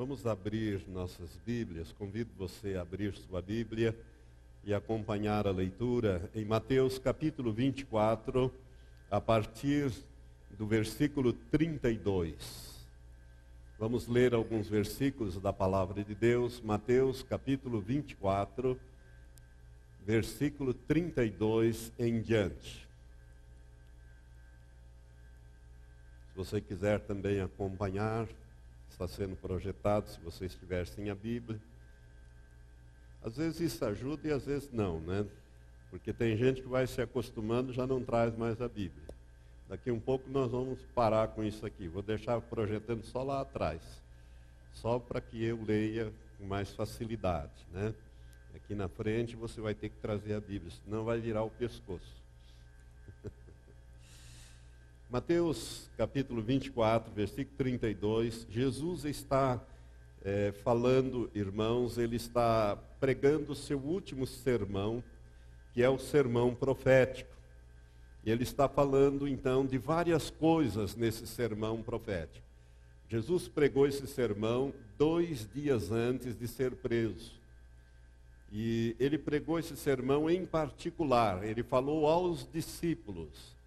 Vamos abrir nossas Bíblias. Convido você a abrir sua Bíblia e acompanhar a leitura em Mateus capítulo 24, a partir do versículo 32. Vamos ler alguns versículos da palavra de Deus. Mateus capítulo 24, versículo 32 em diante. Se você quiser também acompanhar, está sendo projetado, se você estiver sem a Bíblia. Às vezes isso ajuda e às vezes não, né? Porque tem gente que vai se acostumando e já não traz mais a Bíblia. Daqui um pouco nós vamos parar com isso aqui. Vou deixar projetando só lá atrás. Só para que eu leia com mais facilidade, né? Aqui na frente você vai ter que trazer a Bíblia, senão vai virar o pescoço. Mateus capítulo 24, versículo 32, Jesus está é, falando, irmãos, ele está pregando o seu último sermão, que é o sermão profético. E ele está falando então de várias coisas nesse sermão profético. Jesus pregou esse sermão dois dias antes de ser preso. E ele pregou esse sermão em particular, ele falou aos discípulos.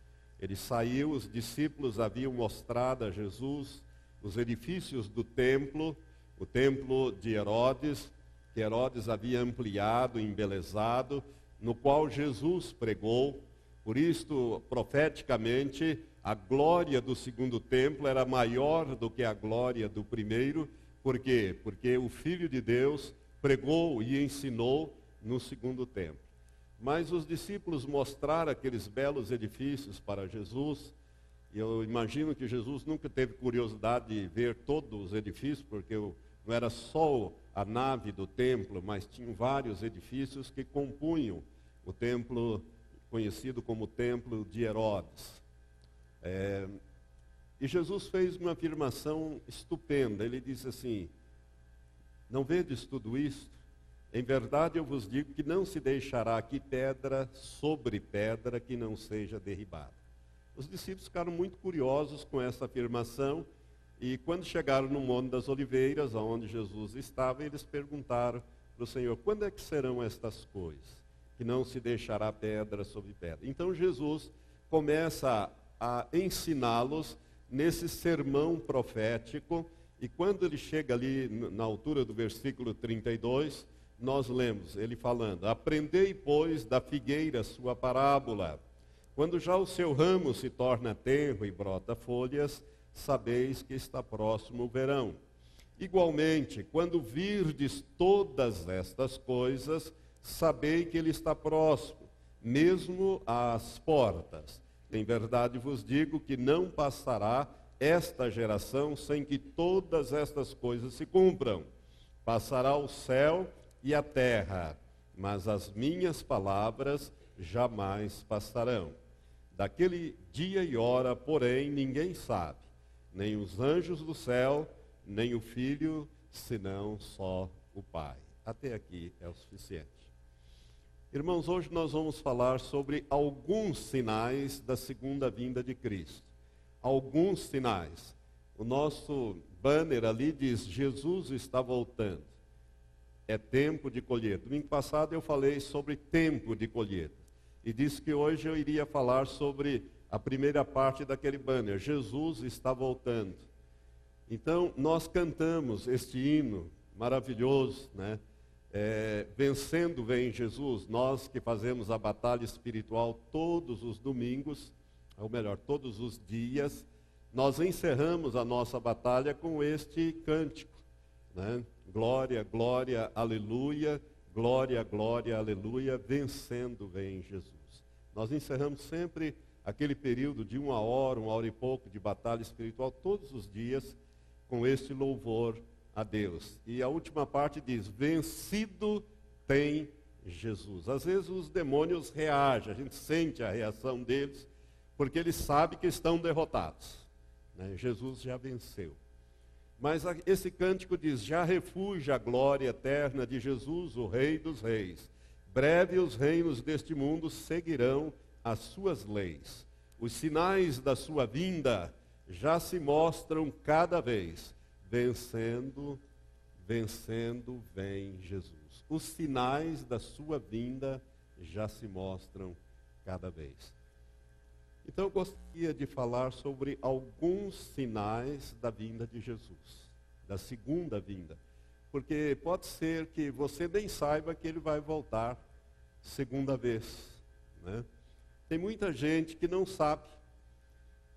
Ele saiu, os discípulos haviam mostrado a Jesus os edifícios do templo, o templo de Herodes, que Herodes havia ampliado, embelezado, no qual Jesus pregou. Por isto, profeticamente, a glória do segundo templo era maior do que a glória do primeiro. Por quê? Porque o Filho de Deus pregou e ensinou no segundo templo. Mas os discípulos mostraram aqueles belos edifícios para Jesus. E eu imagino que Jesus nunca teve curiosidade de ver todos os edifícios, porque não era só a nave do templo, mas tinham vários edifícios que compunham o templo conhecido como Templo de Herodes. É, e Jesus fez uma afirmação estupenda. Ele disse assim: Não vedes tudo isto? Em verdade eu vos digo que não se deixará aqui pedra sobre pedra que não seja derribada. Os discípulos ficaram muito curiosos com essa afirmação e quando chegaram no Monte das Oliveiras, onde Jesus estava, eles perguntaram para o Senhor: quando é que serão estas coisas? Que não se deixará pedra sobre pedra. Então Jesus começa a ensiná-los nesse sermão profético, e quando ele chega ali na altura do versículo 32, nós lemos ele falando: Aprendei, pois, da figueira sua parábola. Quando já o seu ramo se torna tenro e brota folhas, sabeis que está próximo o verão. Igualmente, quando virdes todas estas coisas, sabei que ele está próximo, mesmo às portas. Em verdade vos digo que não passará esta geração sem que todas estas coisas se cumpram. Passará o céu e a terra, mas as minhas palavras jamais passarão. Daquele dia e hora, porém, ninguém sabe, nem os anjos do céu, nem o filho, senão só o Pai. Até aqui é o suficiente. Irmãos, hoje nós vamos falar sobre alguns sinais da segunda vinda de Cristo. Alguns sinais. O nosso banner ali diz: Jesus está voltando é tempo de colheita. Domingo passado eu falei sobre tempo de colheita. E disse que hoje eu iria falar sobre a primeira parte daquele banner. Jesus está voltando. Então, nós cantamos este hino maravilhoso, né? É, vencendo vem Jesus, nós que fazemos a batalha espiritual todos os domingos, ou melhor, todos os dias, nós encerramos a nossa batalha com este cântico. Né? Glória, glória, aleluia, glória, glória, aleluia, vencendo vem Jesus. Nós encerramos sempre aquele período de uma hora, uma hora e pouco de batalha espiritual, todos os dias, com este louvor a Deus. E a última parte diz: vencido tem Jesus. Às vezes os demônios reagem, a gente sente a reação deles, porque eles sabem que estão derrotados. Né? Jesus já venceu. Mas esse cântico diz: Já refugia a glória eterna de Jesus, o Rei dos Reis. Breve os reinos deste mundo seguirão as suas leis. Os sinais da sua vinda já se mostram cada vez, vencendo vencendo vem Jesus. Os sinais da sua vinda já se mostram cada vez. Então eu gostaria de falar sobre alguns sinais da vinda de Jesus, da segunda vinda. Porque pode ser que você nem saiba que ele vai voltar segunda vez. Né? Tem muita gente que não sabe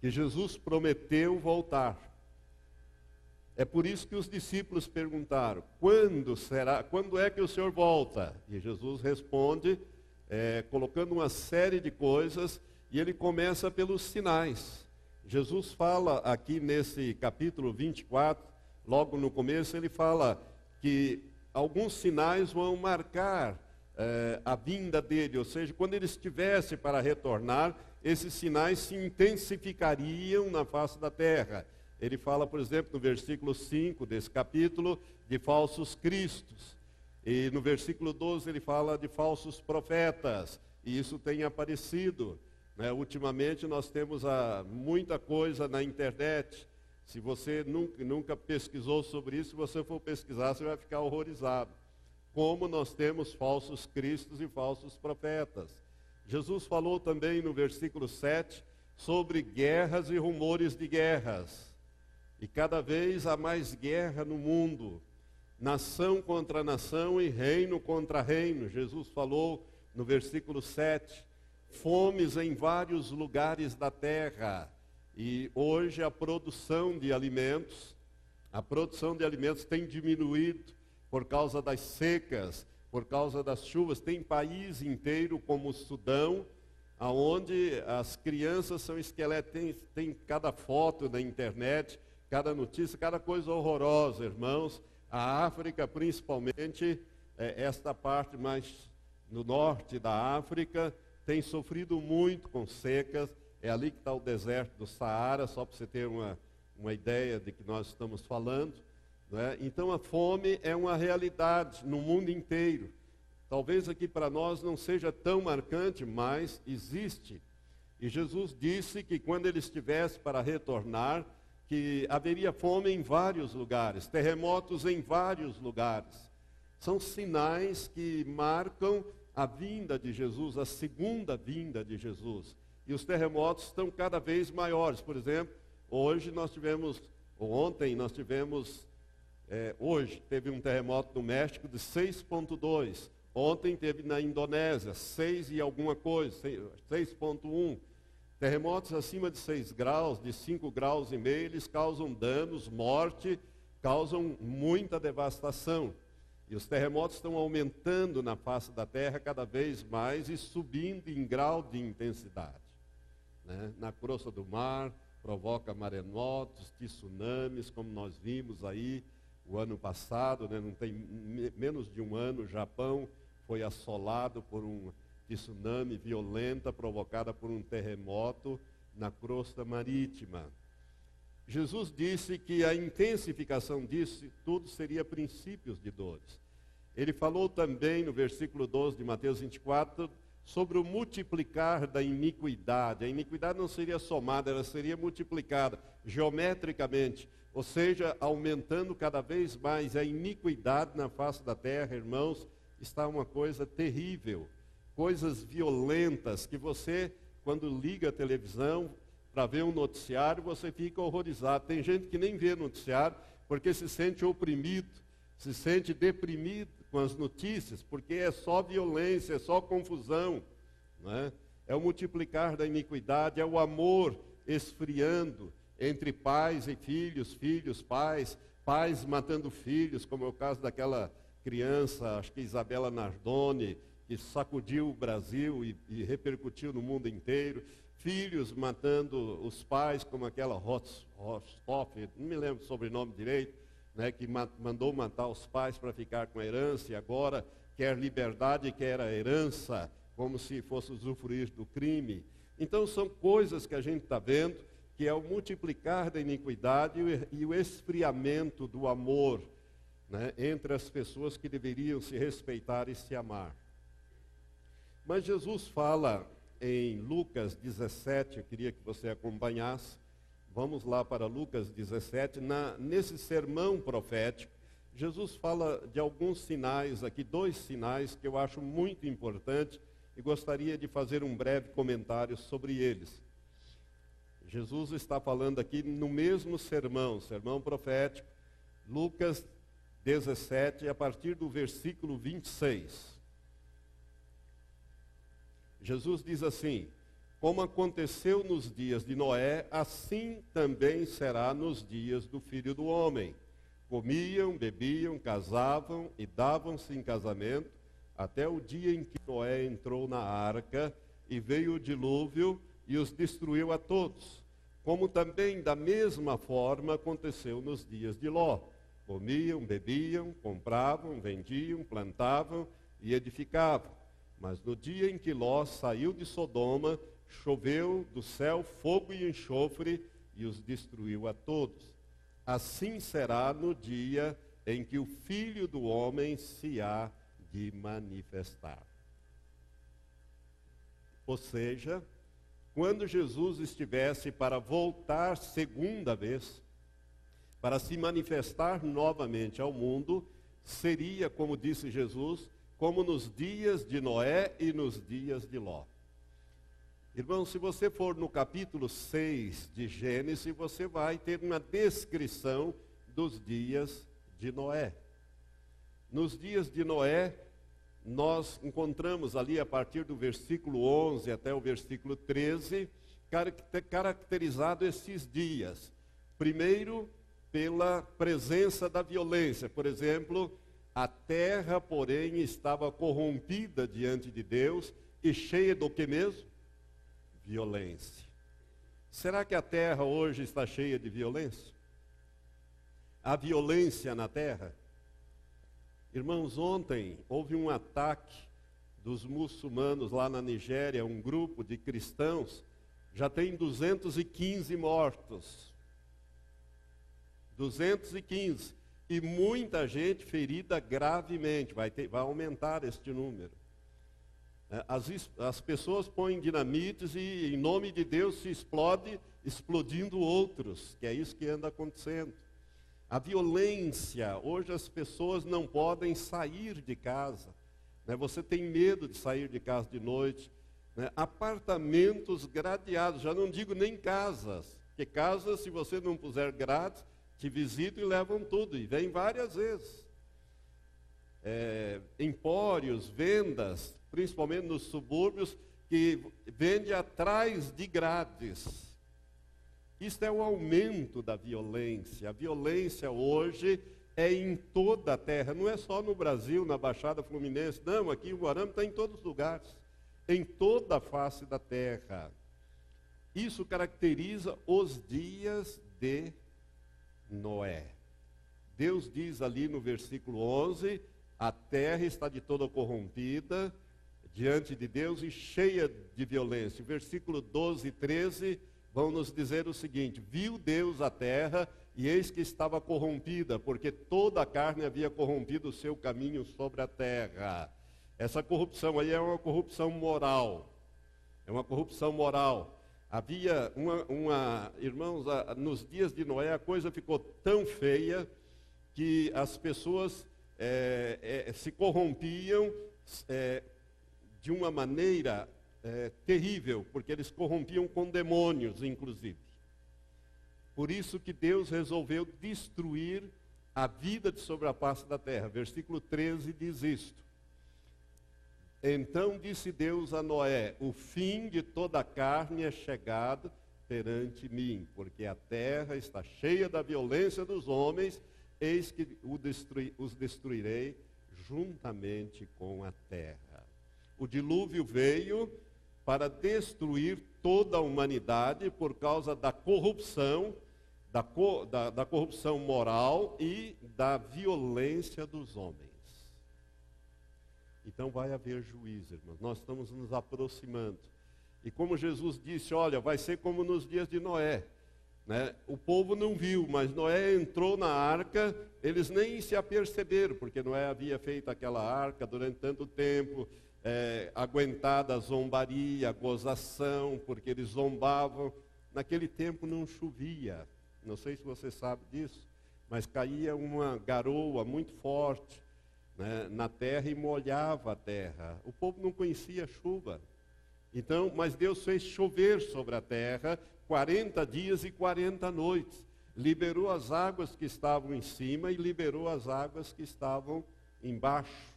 que Jesus prometeu voltar. É por isso que os discípulos perguntaram: quando será? Quando é que o Senhor volta? E Jesus responde, é, colocando uma série de coisas, e ele começa pelos sinais. Jesus fala aqui nesse capítulo 24, logo no começo, ele fala que alguns sinais vão marcar é, a vinda dele, ou seja, quando ele estivesse para retornar, esses sinais se intensificariam na face da terra. Ele fala, por exemplo, no versículo 5 desse capítulo, de falsos cristos. E no versículo 12 ele fala de falsos profetas. E isso tem aparecido. Né? Ultimamente nós temos a, muita coisa na internet. Se você nunca, nunca pesquisou sobre isso, se você for pesquisar, você vai ficar horrorizado. Como nós temos falsos cristos e falsos profetas. Jesus falou também no versículo 7 sobre guerras e rumores de guerras. E cada vez há mais guerra no mundo, nação contra nação e reino contra reino. Jesus falou no versículo 7, fomes em vários lugares da terra. E hoje a produção de alimentos, a produção de alimentos tem diminuído por causa das secas, por causa das chuvas. Tem país inteiro como o Sudão, aonde as crianças são esqueletos, tem, tem cada foto na internet cada notícia, cada coisa horrorosa, irmãos. A África, principalmente, é, esta parte mais no norte da África, tem sofrido muito com secas. É ali que está o deserto do Saara, só para você ter uma, uma ideia de que nós estamos falando. É? Então a fome é uma realidade no mundo inteiro. Talvez aqui para nós não seja tão marcante, mas existe. E Jesus disse que quando ele estivesse para retornar, que haveria fome em vários lugares, terremotos em vários lugares. São sinais que marcam a vinda de Jesus, a segunda vinda de Jesus. E os terremotos estão cada vez maiores. Por exemplo, hoje nós tivemos, ou ontem nós tivemos, é, hoje teve um terremoto no México de 6,2. Ontem teve na Indonésia 6 e alguma coisa, 6,1. Terremotos acima de 6 graus, de 5 graus e meio, eles causam danos, morte, causam muita devastação. E os terremotos estão aumentando na face da Terra cada vez mais e subindo em grau de intensidade. Né? Na crosta do mar, provoca maremotos, tsunamis, como nós vimos aí o ano passado, né? não tem menos de um ano, o Japão foi assolado por um tsunami violenta provocada por um terremoto na crosta marítima. Jesus disse que a intensificação disso tudo seria princípios de dores. Ele falou também no versículo 12 de Mateus 24 sobre o multiplicar da iniquidade. A iniquidade não seria somada, ela seria multiplicada geometricamente, ou seja, aumentando cada vez mais a iniquidade na face da terra, irmãos, está uma coisa terrível coisas violentas que você, quando liga a televisão para ver um noticiário, você fica horrorizado. Tem gente que nem vê noticiário porque se sente oprimido, se sente deprimido com as notícias, porque é só violência, é só confusão. É? é o multiplicar da iniquidade, é o amor esfriando entre pais e filhos, filhos, pais, pais matando filhos, como é o caso daquela criança, acho que Isabela Nardoni, que sacudiu o Brasil e, e repercutiu no mundo inteiro. Filhos matando os pais, como aquela Rostov, não me lembro o sobrenome direito, né, que mandou matar os pais para ficar com a herança e agora quer liberdade quer a herança, como se fosse usufruir do crime. Então são coisas que a gente está vendo, que é o multiplicar da iniquidade e o esfriamento do amor né, entre as pessoas que deveriam se respeitar e se amar. Mas Jesus fala em Lucas 17, eu queria que você acompanhasse. Vamos lá para Lucas 17. Na, nesse sermão profético, Jesus fala de alguns sinais aqui, dois sinais que eu acho muito importante e gostaria de fazer um breve comentário sobre eles. Jesus está falando aqui no mesmo sermão, sermão profético, Lucas 17, a partir do versículo 26. Jesus diz assim: Como aconteceu nos dias de Noé, assim também será nos dias do filho do homem. Comiam, bebiam, casavam e davam-se em casamento, até o dia em que Noé entrou na arca e veio o dilúvio e os destruiu a todos. Como também da mesma forma aconteceu nos dias de Ló. Comiam, bebiam, compravam, vendiam, plantavam e edificavam. Mas no dia em que Ló saiu de Sodoma, choveu do céu fogo e enxofre e os destruiu a todos. Assim será no dia em que o Filho do Homem se há de manifestar. Ou seja, quando Jesus estivesse para voltar segunda vez, para se manifestar novamente ao mundo, seria, como disse Jesus, como nos dias de Noé e nos dias de Ló. Irmão, se você for no capítulo 6 de Gênesis, você vai ter uma descrição dos dias de Noé. Nos dias de Noé, nós encontramos ali a partir do versículo 11 até o versículo 13, caracterizado esses dias. Primeiro, pela presença da violência. Por exemplo, a terra, porém, estava corrompida diante de Deus e cheia do que mesmo? Violência. Será que a terra hoje está cheia de violência? Há violência na terra? Irmãos, ontem houve um ataque dos muçulmanos lá na Nigéria, um grupo de cristãos, já tem 215 mortos. 215. E muita gente ferida gravemente, vai, ter, vai aumentar este número. É, as, as pessoas põem dinamites e, em nome de Deus, se explode, explodindo outros, que é isso que anda acontecendo. A violência, hoje as pessoas não podem sair de casa. Né? Você tem medo de sair de casa de noite. Né? Apartamentos gradeados, já não digo nem casas, porque casas, se você não puser grátis, te visitam e levam tudo, e vem várias vezes. É, empórios, vendas, principalmente nos subúrbios, que vende atrás de grades. Isto é o aumento da violência. A violência hoje é em toda a terra, não é só no Brasil, na Baixada Fluminense, não, aqui o Guarama está em todos os lugares, em toda a face da terra. Isso caracteriza os dias de Noé. Deus diz ali no versículo 11: a terra está de toda corrompida diante de Deus e cheia de violência. Versículo 12 e 13 vão nos dizer o seguinte: Viu Deus a terra e eis que estava corrompida, porque toda a carne havia corrompido o seu caminho sobre a terra. Essa corrupção aí é uma corrupção moral. É uma corrupção moral. Havia uma, uma irmãos, nos dias de Noé a coisa ficou tão feia que as pessoas é, é, se corrompiam é, de uma maneira é, terrível, porque eles corrompiam com demônios, inclusive. Por isso que Deus resolveu destruir a vida de sobre a face da terra. Versículo 13 diz isto. Então disse Deus a Noé: O fim de toda a carne é chegado perante mim, porque a terra está cheia da violência dos homens, eis que os destruirei juntamente com a terra. O dilúvio veio para destruir toda a humanidade por causa da corrupção, da, da, da corrupção moral e da violência dos homens. Então vai haver juízo, irmãos. Nós estamos nos aproximando. E como Jesus disse, olha, vai ser como nos dias de Noé. Né? O povo não viu, mas Noé entrou na arca, eles nem se aperceberam, porque Noé havia feito aquela arca durante tanto tempo, é, aguentada a zombaria, a gozação, porque eles zombavam. Naquele tempo não chovia. Não sei se você sabe disso. mas caía uma garoa muito forte né, na terra e molhava a terra. O povo não conhecia chuva. Então, mas Deus fez chover sobre a terra 40 dias e 40 noites. Liberou as águas que estavam em cima e liberou as águas que estavam embaixo,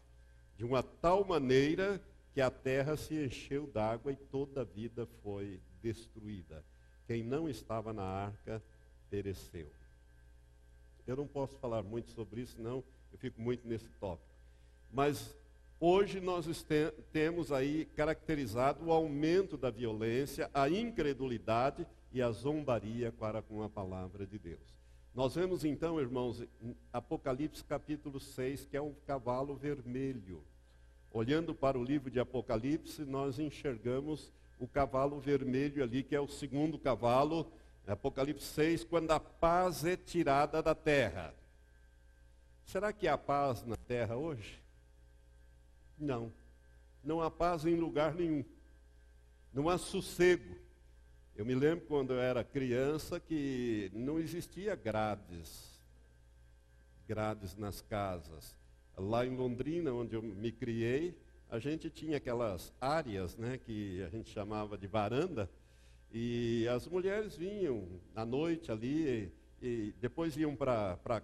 de uma tal maneira que a terra se encheu d'água e toda a vida foi destruída. Quem não estava na arca pereceu. Eu não posso falar muito sobre isso, não, eu fico muito nesse tópico. Mas hoje nós temos aí caracterizado o aumento da violência, a incredulidade e a zombaria para com a palavra de Deus. Nós vemos então, irmãos, Apocalipse capítulo 6, que é um cavalo vermelho. Olhando para o livro de Apocalipse, nós enxergamos o cavalo vermelho ali, que é o segundo cavalo, Apocalipse 6, quando a paz é tirada da terra. Será que há paz na terra hoje? Não. Não há paz em lugar nenhum. Não há sossego. Eu me lembro quando eu era criança que não existia grades, grades nas casas. Lá em Londrina, onde eu me criei, a gente tinha aquelas áreas, né, que a gente chamava de varanda, e as mulheres vinham à noite ali e depois iam para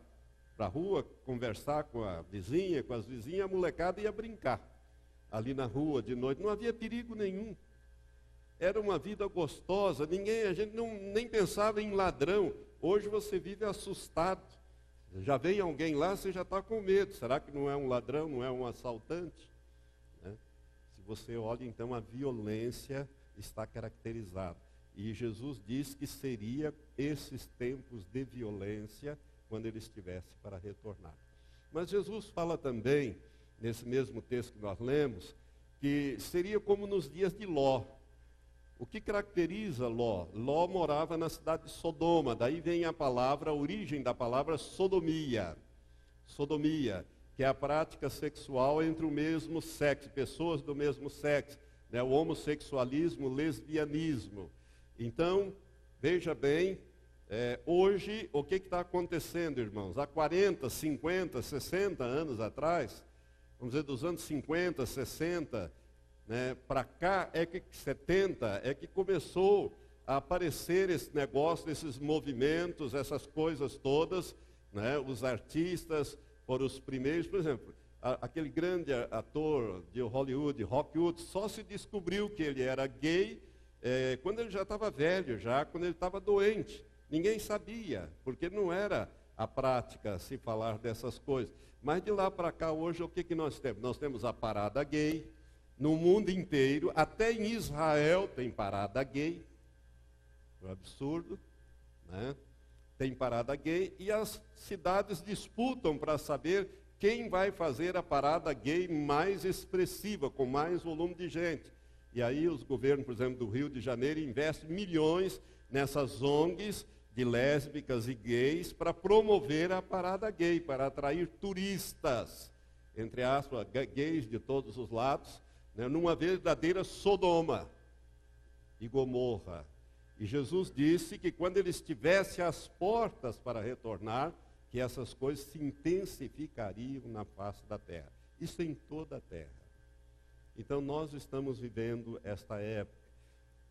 a rua conversar com a vizinha, com as vizinhas, a molecada ia brincar ali na rua de noite. Não havia perigo nenhum. Era uma vida gostosa, ninguém, a gente não, nem pensava em ladrão. Hoje você vive assustado. Já vem alguém lá, você já está com medo. Será que não é um ladrão, não é um assaltante? Né? Se você olha, então, a violência está caracterizada. E Jesus diz que seria esses tempos de violência quando ele estivesse para retornar. Mas Jesus fala também, nesse mesmo texto que nós lemos, que seria como nos dias de Ló. O que caracteriza Ló? Ló morava na cidade de Sodoma, daí vem a palavra, a origem da palavra sodomia. Sodomia, que é a prática sexual entre o mesmo sexo, pessoas do mesmo sexo, né? o homossexualismo, o lesbianismo. Então, veja bem, é, hoje, o que está acontecendo, irmãos? Há 40, 50, 60 anos atrás, vamos dizer, dos anos 50, 60, né, para cá, é que 70, é que começou a aparecer esse negócio, esses movimentos, essas coisas todas, né, os artistas foram os primeiros, por exemplo, a, aquele grande ator de Hollywood, Rockwood, só se descobriu que ele era gay é, quando ele já estava velho, já quando ele estava doente. Ninguém sabia, porque não era a prática se falar dessas coisas. Mas de lá para cá, hoje, o que, que nós temos? Nós temos a parada gay, no mundo inteiro, até em Israel tem parada gay. É um absurdo, né? Tem parada gay e as cidades disputam para saber quem vai fazer a parada gay mais expressiva, com mais volume de gente. E aí os governos, por exemplo, do Rio de Janeiro investem milhões nessas ONGs de lésbicas e gays para promover a parada gay, para atrair turistas, entre aspas, gays de todos os lados, né, numa verdadeira Sodoma e Gomorra. E Jesus disse que quando ele estivesse às portas para retornar, que essas coisas se intensificariam na face da terra. Isso em toda a terra. Então nós estamos vivendo esta época.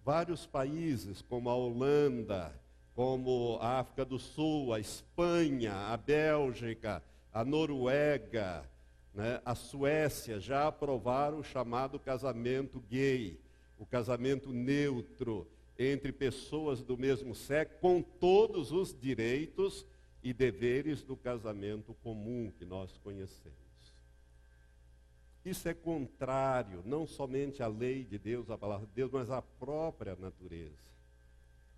Vários países, como a Holanda, como a África do Sul, a Espanha, a Bélgica, a Noruega, né, a Suécia, já aprovaram o chamado casamento gay, o casamento neutro entre pessoas do mesmo sexo, com todos os direitos e deveres do casamento comum que nós conhecemos. Isso é contrário, não somente à lei de Deus, à palavra de Deus, mas à própria natureza.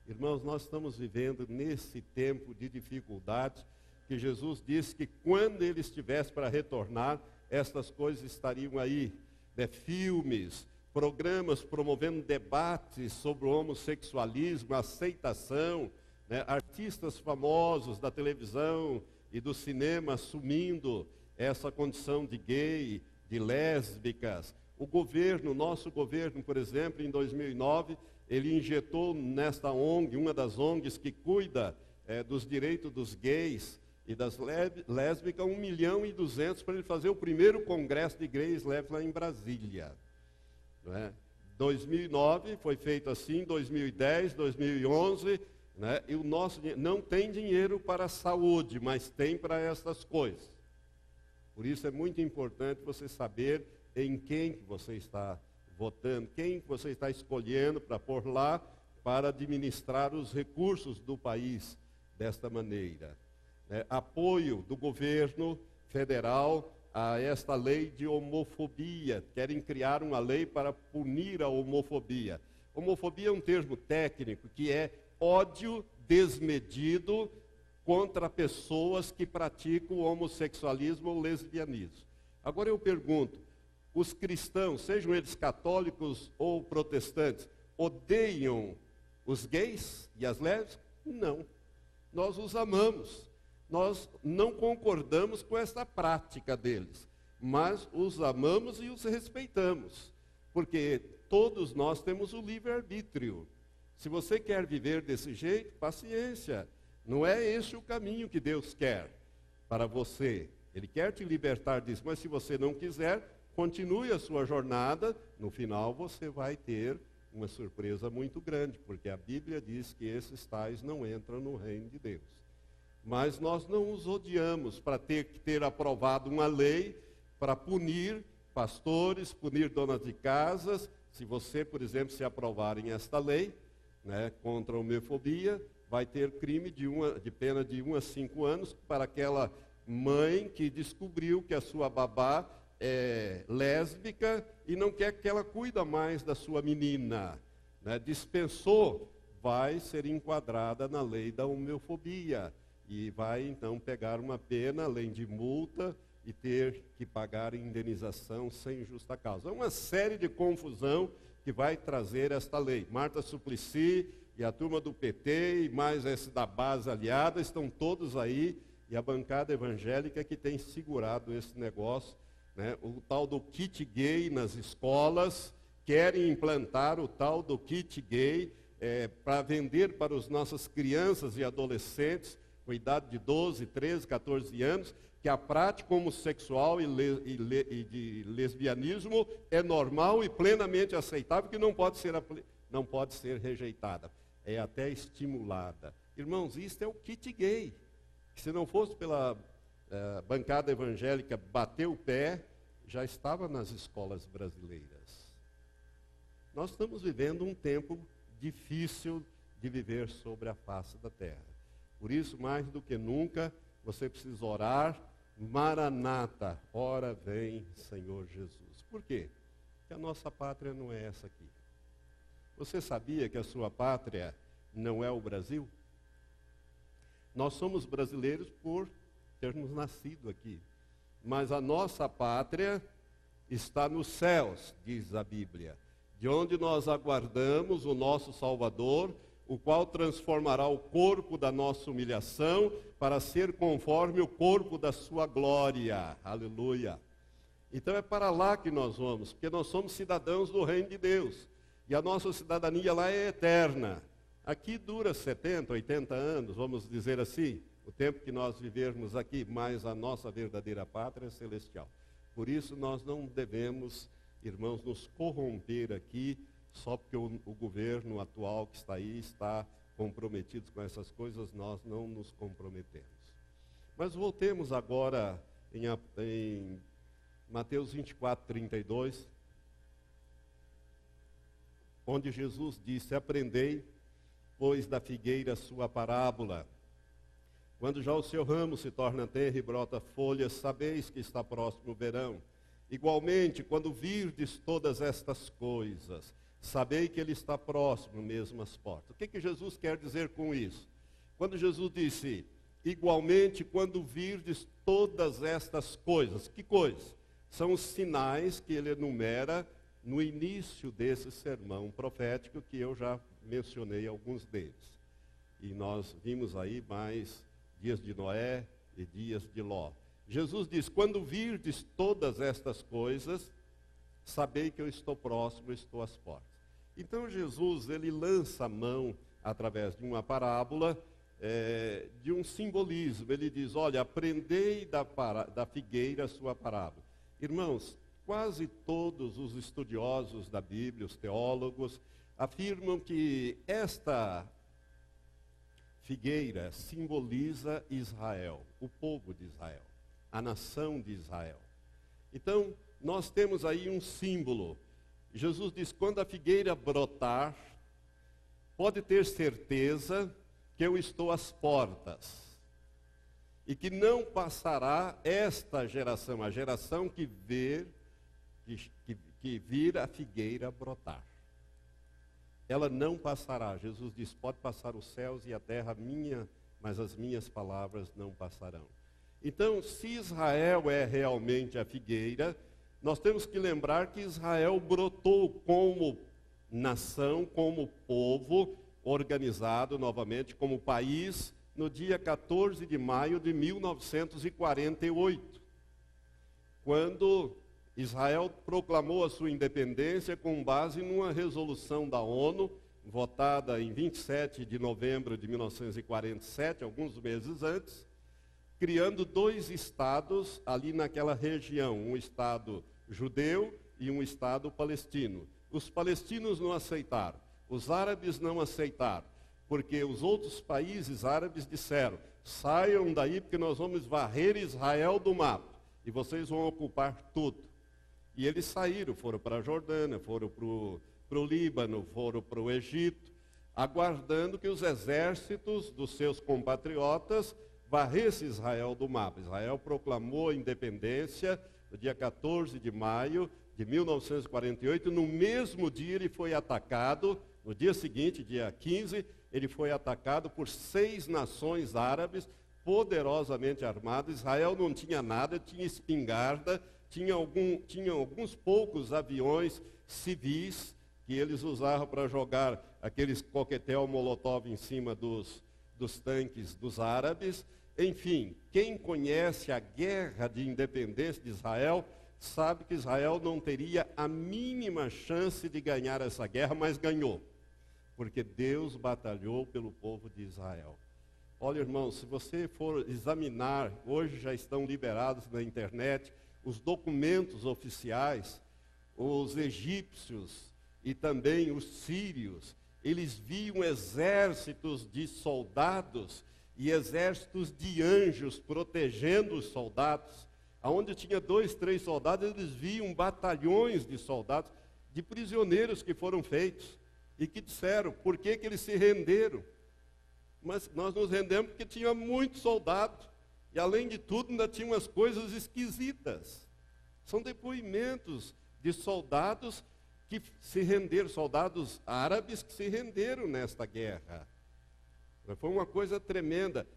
Irmãos, nós estamos vivendo nesse tempo de dificuldade que Jesus disse que quando ele estivesse para retornar, estas coisas estariam aí. Né? Filmes, programas promovendo debates sobre o homossexualismo, aceitação, né? artistas famosos da televisão e do cinema assumindo essa condição de gay, de lésbicas. O governo, nosso governo, por exemplo, em 2009, ele injetou nesta ONG, uma das ONGs que cuida é, dos direitos dos gays, e das lésbicas 1 milhão e 200 para ele fazer o primeiro congresso de igrejas lésbicas lá em Brasília. Não é? 2009 foi feito assim, 2010, 2011, né? e o nosso não tem dinheiro para a saúde, mas tem para essas coisas. Por isso é muito importante você saber em quem que você está votando, quem que você está escolhendo para pôr lá para administrar os recursos do país desta maneira né, apoio do governo federal a esta lei de homofobia. Querem criar uma lei para punir a homofobia. Homofobia é um termo técnico que é ódio desmedido contra pessoas que praticam homossexualismo ou lesbianismo. Agora eu pergunto: os cristãos, sejam eles católicos ou protestantes, odeiam os gays e as lésbicas? Não. Nós os amamos nós não concordamos com essa prática deles, mas os amamos e os respeitamos, porque todos nós temos o livre-arbítrio. Se você quer viver desse jeito, paciência. Não é esse o caminho que Deus quer para você. Ele quer te libertar disso, mas se você não quiser, continue a sua jornada. No final, você vai ter uma surpresa muito grande, porque a Bíblia diz que esses tais não entram no reino de Deus. Mas nós não os odiamos para ter que ter aprovado uma lei para punir pastores, punir donas de casas. Se você, por exemplo, se aprovarem esta lei né, contra a homofobia, vai ter crime de, uma, de pena de 1 a 5 anos para aquela mãe que descobriu que a sua babá é lésbica e não quer que ela cuida mais da sua menina. Né, dispensou, vai ser enquadrada na lei da homofobia e vai então pegar uma pena, além de multa, e ter que pagar indenização sem justa causa. É uma série de confusão que vai trazer esta lei. Marta Suplicy e a turma do PT e mais esse da base aliada estão todos aí e a bancada evangélica que tem segurado esse negócio, né? o tal do kit gay nas escolas, querem implantar o tal do kit gay é, para vender para as nossas crianças e adolescentes com idade de 12, 13, 14 anos, que a prática homossexual e, le, e, le, e de lesbianismo é normal e plenamente aceitável, que não pode ser, não pode ser rejeitada, é até estimulada. Irmãos, isto é o kit gay. Se não fosse pela eh, bancada evangélica bater o pé, já estava nas escolas brasileiras. Nós estamos vivendo um tempo difícil de viver sobre a face da terra. Por isso, mais do que nunca, você precisa orar, Maranata, ora vem, Senhor Jesus. Por quê? Porque a nossa pátria não é essa aqui. Você sabia que a sua pátria não é o Brasil? Nós somos brasileiros por termos nascido aqui. Mas a nossa pátria está nos céus, diz a Bíblia, de onde nós aguardamos o nosso Salvador o qual transformará o corpo da nossa humilhação para ser conforme o corpo da sua glória. Aleluia. Então é para lá que nós vamos, porque nós somos cidadãos do reino de Deus. E a nossa cidadania lá é eterna. Aqui dura 70, 80 anos, vamos dizer assim, o tempo que nós vivermos aqui, mas a nossa verdadeira pátria é celestial. Por isso nós não devemos, irmãos, nos corromper aqui só porque o, o governo atual que está aí está comprometido com essas coisas, nós não nos comprometemos. Mas voltemos agora em, em Mateus 24, 32, onde Jesus disse: Aprendei, pois, da figueira sua parábola. Quando já o seu ramo se torna terra e brota folhas, sabeis que está próximo o verão. Igualmente, quando virdes todas estas coisas, Sabei que ele está próximo mesmo às portas. O que, que Jesus quer dizer com isso? Quando Jesus disse, igualmente quando virdes todas estas coisas, que coisas? São os sinais que ele enumera no início desse sermão profético que eu já mencionei alguns deles. E nós vimos aí mais dias de Noé e dias de Ló. Jesus diz: quando virdes todas estas coisas, sabei que eu estou próximo, estou às portas. Então Jesus, ele lança a mão através de uma parábola é, de um simbolismo. Ele diz: Olha, aprendei da, para, da figueira a sua parábola. Irmãos, quase todos os estudiosos da Bíblia, os teólogos, afirmam que esta figueira simboliza Israel, o povo de Israel, a nação de Israel. Então, nós temos aí um símbolo. Jesus diz: quando a figueira brotar, pode ter certeza que eu estou às portas. E que não passará esta geração, a geração que que, que, que vir a figueira brotar. Ela não passará. Jesus diz: pode passar os céus e a terra minha, mas as minhas palavras não passarão. Então, se Israel é realmente a figueira, nós temos que lembrar que Israel brotou como nação, como povo, organizado novamente como país no dia 14 de maio de 1948, quando Israel proclamou a sua independência com base numa resolução da ONU, votada em 27 de novembro de 1947, alguns meses antes, criando dois estados ali naquela região, um estado judeu e um estado palestino. Os palestinos não aceitaram. Os árabes não aceitaram, porque os outros países árabes disseram: saiam daí porque nós vamos varrer Israel do mapa e vocês vão ocupar tudo. E eles saíram, foram para a Jordânia, foram para o Líbano, foram para o Egito, aguardando que os exércitos dos seus compatriotas varressem Israel do mapa. Israel proclamou a independência no dia 14 de maio de 1948. No mesmo dia ele foi atacado no dia seguinte, dia 15, ele foi atacado por seis nações árabes poderosamente armadas. Israel não tinha nada, tinha espingarda, tinha, algum, tinha alguns poucos aviões civis que eles usavam para jogar aqueles coquetel molotov em cima dos, dos tanques dos árabes. Enfim, quem conhece a guerra de independência de Israel sabe que Israel não teria a mínima chance de ganhar essa guerra, mas ganhou porque Deus batalhou pelo povo de Israel. Olha, irmãos, se você for examinar, hoje já estão liberados na internet os documentos oficiais, os egípcios e também os sírios, eles viam exércitos de soldados e exércitos de anjos protegendo os soldados. Aonde tinha dois, três soldados, eles viam batalhões de soldados, de prisioneiros que foram feitos e que disseram por que, que eles se renderam. Mas nós nos rendemos porque tinha muito soldado. E além de tudo, ainda tinha umas coisas esquisitas. São depoimentos de soldados que se renderam, soldados árabes que se renderam nesta guerra. Foi uma coisa tremenda.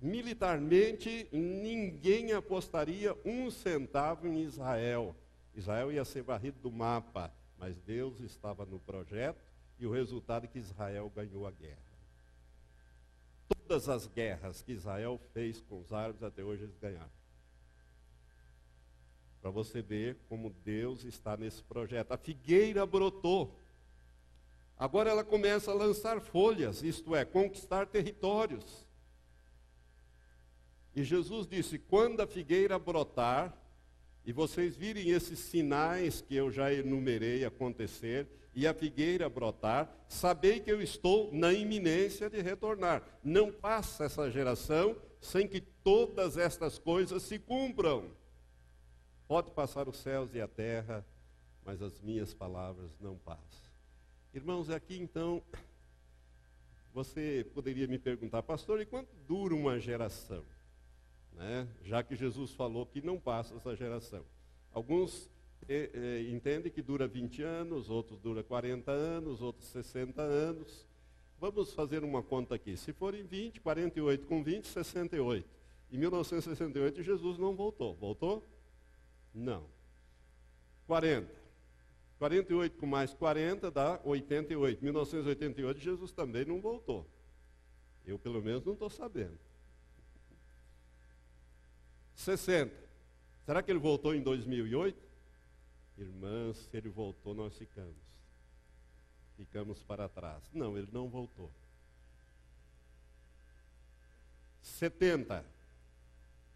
Militarmente, ninguém apostaria um centavo em Israel. Israel ia ser varrido do mapa, mas Deus estava no projeto e o resultado é que Israel ganhou a guerra. Todas as guerras que Israel fez com os árabes até hoje eles ganharam. Para você ver como Deus está nesse projeto. A figueira brotou. Agora ela começa a lançar folhas, isto é, conquistar territórios. E Jesus disse: quando a figueira brotar, e vocês virem esses sinais que eu já enumerei acontecer, e a figueira brotar, sabei que eu estou na iminência de retornar. Não passa essa geração sem que todas estas coisas se cumpram. Pode passar os céus e a terra, mas as minhas palavras não passam. Irmãos, aqui então, você poderia me perguntar, pastor, e quanto dura uma geração? Né? Já que Jesus falou que não passa essa geração. Alguns é, é, entende que dura 20 anos, outros dura 40 anos, outros 60 anos. Vamos fazer uma conta aqui. Se forem 20, 48 com 20, 68. Em 1968 Jesus não voltou. Voltou? Não. 40. 48 com mais 40 dá 88. 1988 Jesus também não voltou. Eu pelo menos não estou sabendo. 60. Será que ele voltou em 2008? Irmãs, se ele voltou, nós ficamos. Ficamos para trás. Não, ele não voltou. 70.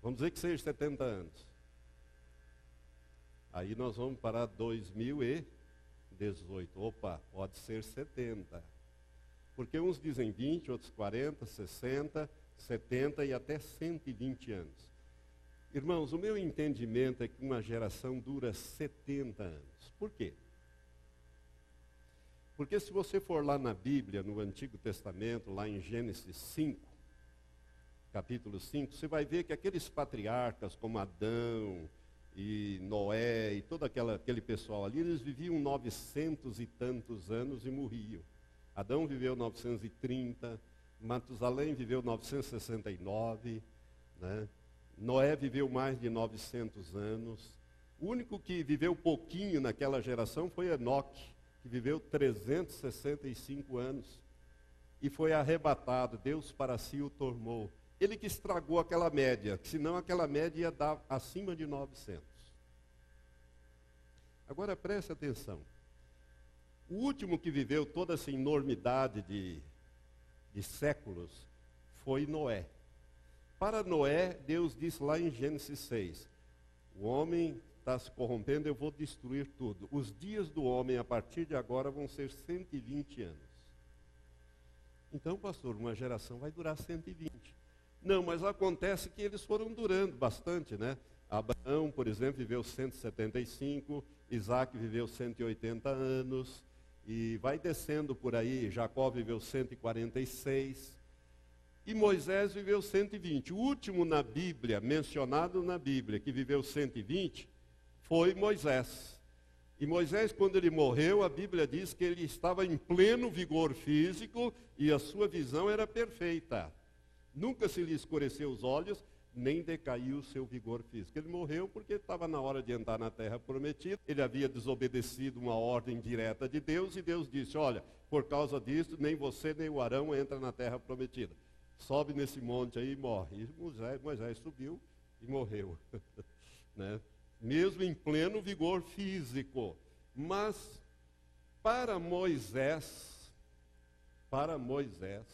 Vamos dizer que seja 70 anos. Aí nós vamos para 2018. Opa, pode ser 70. Porque uns dizem 20, outros 40, 60, 70 e até 120 anos. Irmãos, o meu entendimento é que uma geração dura 70 anos. Por quê? Porque se você for lá na Bíblia, no Antigo Testamento, lá em Gênesis 5, capítulo 5, você vai ver que aqueles patriarcas como Adão e Noé e todo aquela, aquele pessoal ali, eles viviam 900 e tantos anos e morriam. Adão viveu 930, Matusalém viveu 969, né? Noé viveu mais de 900 anos. O único que viveu pouquinho naquela geração foi Enoque, que viveu 365 anos e foi arrebatado. Deus para si o tornou. Ele que estragou aquela média, senão aquela média ia dar acima de 900. Agora preste atenção. O último que viveu toda essa enormidade de, de séculos foi Noé. Para Noé, Deus disse lá em Gênesis 6: O homem está se corrompendo, eu vou destruir tudo. Os dias do homem, a partir de agora, vão ser 120 anos. Então, pastor, uma geração vai durar 120. Não, mas acontece que eles foram durando bastante, né? Abraão, por exemplo, viveu 175, Isaac viveu 180 anos, e vai descendo por aí, Jacó viveu 146, e Moisés viveu 120. O último na Bíblia, mencionado na Bíblia, que viveu 120, foi Moisés. E Moisés, quando ele morreu, a Bíblia diz que ele estava em pleno vigor físico e a sua visão era perfeita. Nunca se lhe escureceu os olhos, nem decaiu o seu vigor físico. Ele morreu porque estava na hora de entrar na terra prometida. Ele havia desobedecido uma ordem direta de Deus e Deus disse: Olha, por causa disso, nem você nem o Arão entra na terra prometida sobe nesse monte aí e morre. E Moisés, Moisés subiu e morreu. né? Mesmo em pleno vigor físico. Mas para Moisés, para Moisés,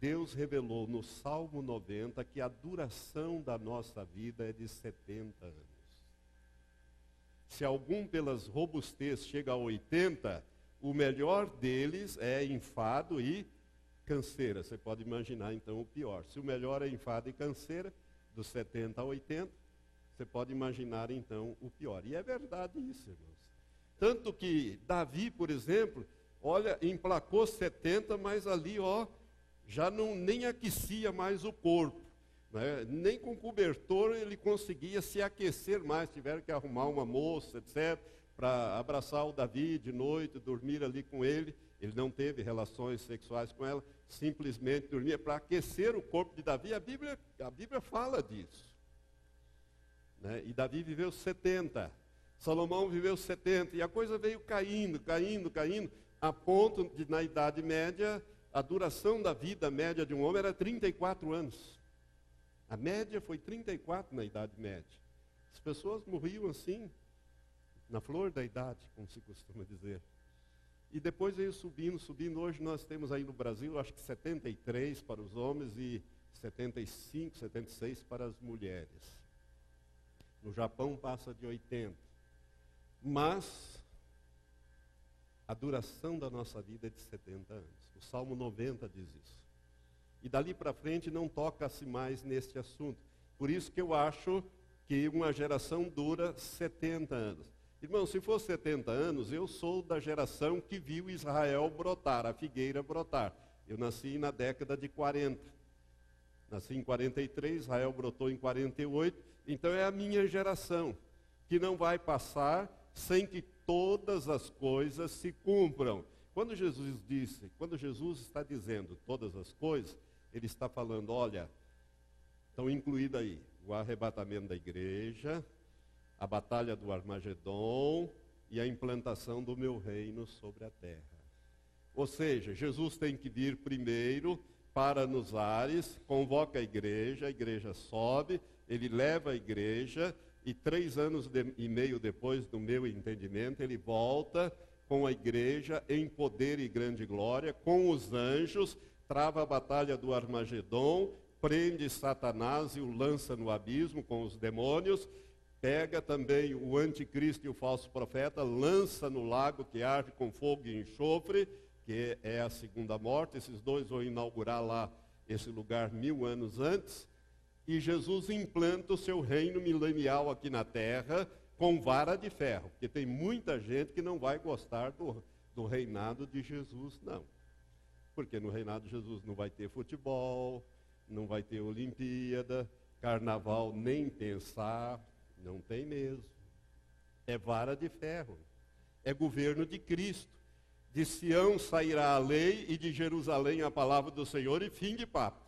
Deus revelou no Salmo 90 que a duração da nossa vida é de 70 anos. Se algum pelas robustez chega a 80, o melhor deles é enfado e canseira. Você pode imaginar então o pior. Se o melhor é enfado e canseira, dos 70 a 80, você pode imaginar então o pior. E é verdade isso, irmãos. Tanto que Davi, por exemplo, olha, emplacou 70, mas ali, ó, já não nem aquecia mais o corpo. Né? Nem com cobertor ele conseguia se aquecer mais. Tiveram que arrumar uma moça, etc., para abraçar o Davi de noite, dormir ali com ele. Ele não teve relações sexuais com ela, simplesmente dormia para aquecer o corpo de Davi. A Bíblia, a Bíblia fala disso. Né? E Davi viveu 70. Salomão viveu 70. E a coisa veio caindo, caindo, caindo, a ponto de, na Idade Média, a duração da vida média de um homem era 34 anos. A média foi 34 na Idade Média. As pessoas morriam assim, na flor da idade, como se costuma dizer. E depois veio subindo, subindo. Hoje nós temos aí no Brasil, acho que 73 para os homens e 75, 76 para as mulheres. No Japão passa de 80. Mas a duração da nossa vida é de 70 anos. O Salmo 90 diz isso. E dali para frente não toca-se mais neste assunto. Por isso que eu acho que uma geração dura 70 anos. Irmão, se for 70 anos, eu sou da geração que viu Israel brotar, a figueira brotar. Eu nasci na década de 40. Nasci em 43, Israel brotou em 48. Então é a minha geração, que não vai passar sem que todas as coisas se cumpram. Quando Jesus disse, quando Jesus está dizendo todas as coisas, ele está falando, olha, estão incluídas aí o arrebatamento da igreja, a batalha do Armagedon e a implantação do meu reino sobre a terra. Ou seja, Jesus tem que vir primeiro para nos ares, convoca a igreja, a igreja sobe, ele leva a igreja e três anos de, e meio depois, do meu entendimento, ele volta com a igreja em poder e grande glória, com os anjos, trava a batalha do Armagedon, prende Satanás e o lança no abismo com os demônios, pega também o anticristo e o falso profeta, lança no lago que arde com fogo e enxofre, que é a segunda morte. Esses dois vão inaugurar lá esse lugar mil anos antes. E Jesus implanta o seu reino milenial aqui na terra com vara de ferro, porque tem muita gente que não vai gostar do, do reinado de Jesus, não. Porque no reinado de Jesus não vai ter futebol, não vai ter Olimpíada, carnaval nem pensar, não tem mesmo. É vara de ferro. É governo de Cristo. De Sião sairá a lei e de Jerusalém a palavra do Senhor e fim de papo.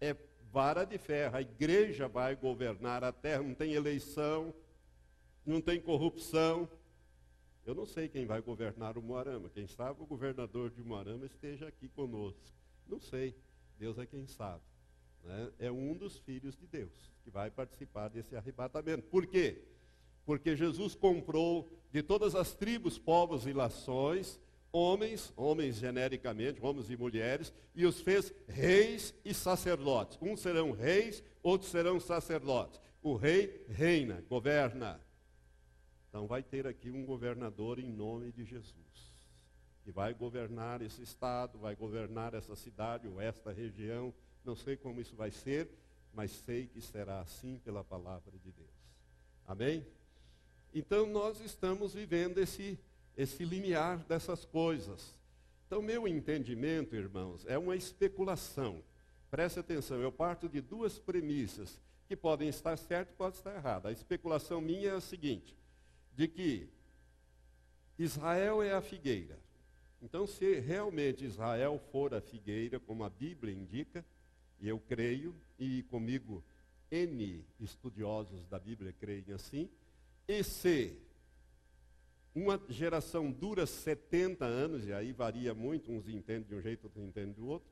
É vara de ferro. A igreja vai governar a terra, não tem eleição, não tem corrupção. Eu não sei quem vai governar o Moarama. Quem sabe o governador de Moarama esteja aqui conosco. Não sei. Deus é quem sabe. Né? É um dos filhos de Deus que vai participar desse arrebatamento. Por quê? Porque Jesus comprou de todas as tribos, povos e nações, homens, homens genericamente, homens e mulheres, e os fez reis e sacerdotes. Uns serão reis, outros serão sacerdotes. O rei reina, governa. Então vai ter aqui um governador em nome de Jesus, que vai governar esse estado, vai governar essa cidade ou esta região. Não sei como isso vai ser, mas sei que será assim pela palavra de Deus. Amém? Então nós estamos vivendo esse, esse limiar dessas coisas. Então, meu entendimento, irmãos, é uma especulação. Preste atenção, eu parto de duas premissas que podem estar certas e podem estar erradas. A especulação minha é a seguinte: de que Israel é a figueira. Então, se realmente Israel for a figueira, como a Bíblia indica, e eu creio, e comigo N estudiosos da Bíblia creem assim, e se uma geração dura 70 anos, e aí varia muito, uns entendem de um jeito, outros entendem do outro,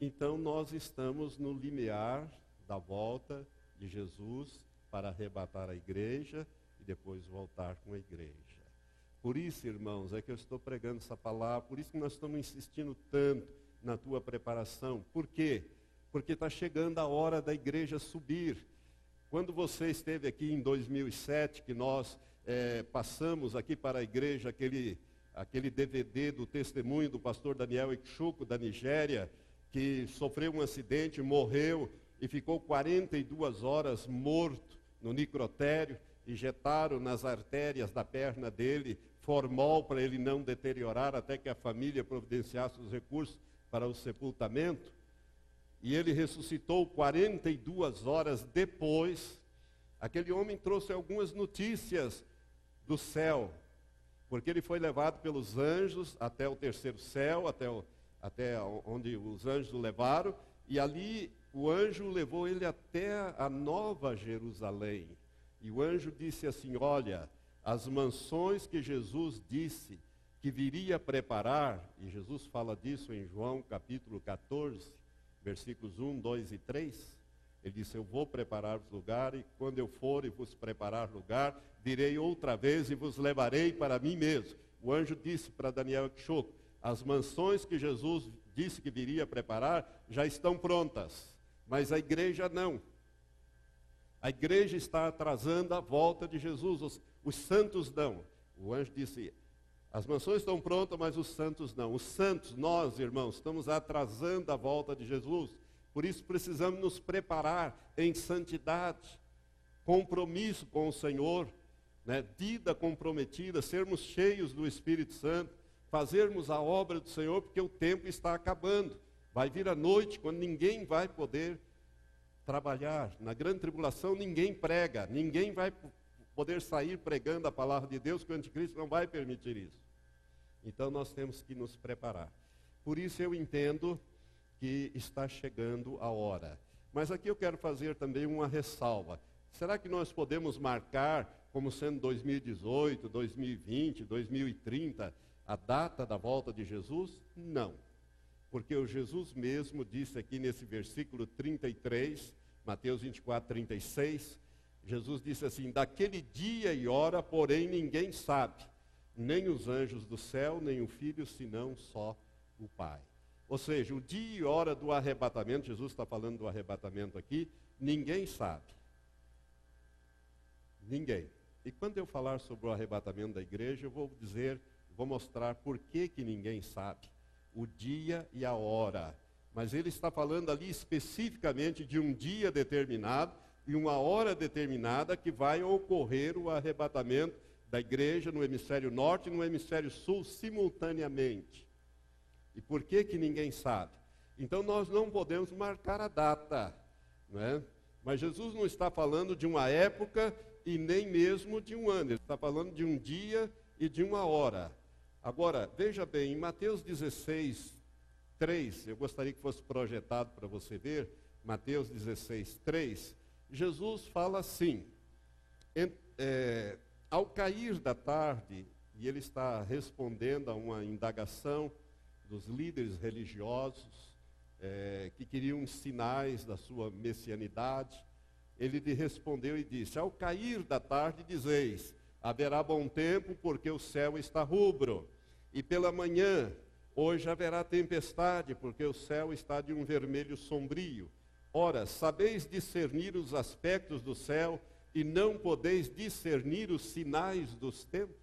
então nós estamos no limiar da volta de Jesus para arrebatar a igreja e depois voltar com a igreja. Por isso, irmãos, é que eu estou pregando essa palavra, por isso que nós estamos insistindo tanto na tua preparação. Por quê? Porque está chegando a hora da igreja subir. Quando você esteve aqui em 2007, que nós é, passamos aqui para a igreja aquele, aquele DVD do testemunho do pastor Daniel Ikchuko, da Nigéria, que sofreu um acidente, morreu e ficou 42 horas morto no necrotério injetaram nas artérias da perna dele formol para ele não deteriorar até que a família providenciasse os recursos para o sepultamento. E ele ressuscitou 42 horas depois. Aquele homem trouxe algumas notícias do céu, porque ele foi levado pelos anjos até o terceiro céu, até, o, até onde os anjos o levaram, e ali o anjo levou ele até a nova Jerusalém. E o anjo disse assim: Olha, as mansões que Jesus disse que viria preparar, e Jesus fala disso em João capítulo 14, versículos 1, 2 e 3. Ele disse: Eu vou preparar-vos lugar, e quando eu for e vos preparar lugar, virei outra vez e vos levarei para mim mesmo. O anjo disse para Daniel Choco: As mansões que Jesus disse que viria preparar já estão prontas, mas a igreja não. A igreja está atrasando a volta de Jesus. Os, os santos não. O anjo disse: as mansões estão prontas, mas os santos não. Os santos, nós, irmãos, estamos atrasando a volta de Jesus. Por isso precisamos nos preparar em santidade, compromisso com o Senhor, né? vida comprometida, sermos cheios do Espírito Santo, fazermos a obra do Senhor, porque o tempo está acabando. Vai vir a noite quando ninguém vai poder trabalhar. Na grande tribulação ninguém prega, ninguém vai poder sair pregando a palavra de Deus, que o anticristo não vai permitir isso. Então nós temos que nos preparar. Por isso eu entendo que está chegando a hora. Mas aqui eu quero fazer também uma ressalva. Será que nós podemos marcar como sendo 2018, 2020, 2030 a data da volta de Jesus? Não. Porque o Jesus mesmo disse aqui nesse versículo 33, Mateus 24, 36, Jesus disse assim: Daquele dia e hora, porém, ninguém sabe, nem os anjos do céu, nem o filho, senão só o Pai. Ou seja, o dia e hora do arrebatamento, Jesus está falando do arrebatamento aqui, ninguém sabe. Ninguém. E quando eu falar sobre o arrebatamento da igreja, eu vou dizer, vou mostrar por que, que ninguém sabe o dia e a hora. Mas ele está falando ali especificamente de um dia determinado e uma hora determinada que vai ocorrer o arrebatamento da igreja no hemisfério norte e no hemisfério sul simultaneamente. E por que que ninguém sabe? Então nós não podemos marcar a data, não é? Mas Jesus não está falando de uma época e nem mesmo de um ano. Ele está falando de um dia e de uma hora. Agora, veja bem, em Mateus 16, 3, eu gostaria que fosse projetado para você ver, Mateus 16, 3, Jesus fala assim, é, ao cair da tarde, e ele está respondendo a uma indagação dos líderes religiosos é, que queriam sinais da sua messianidade, ele lhe respondeu e disse: Ao cair da tarde, dizeis: haverá bom tempo, porque o céu está rubro, e pela manhã, hoje haverá tempestade, porque o céu está de um vermelho sombrio. Ora, sabeis discernir os aspectos do céu e não podeis discernir os sinais dos tempos?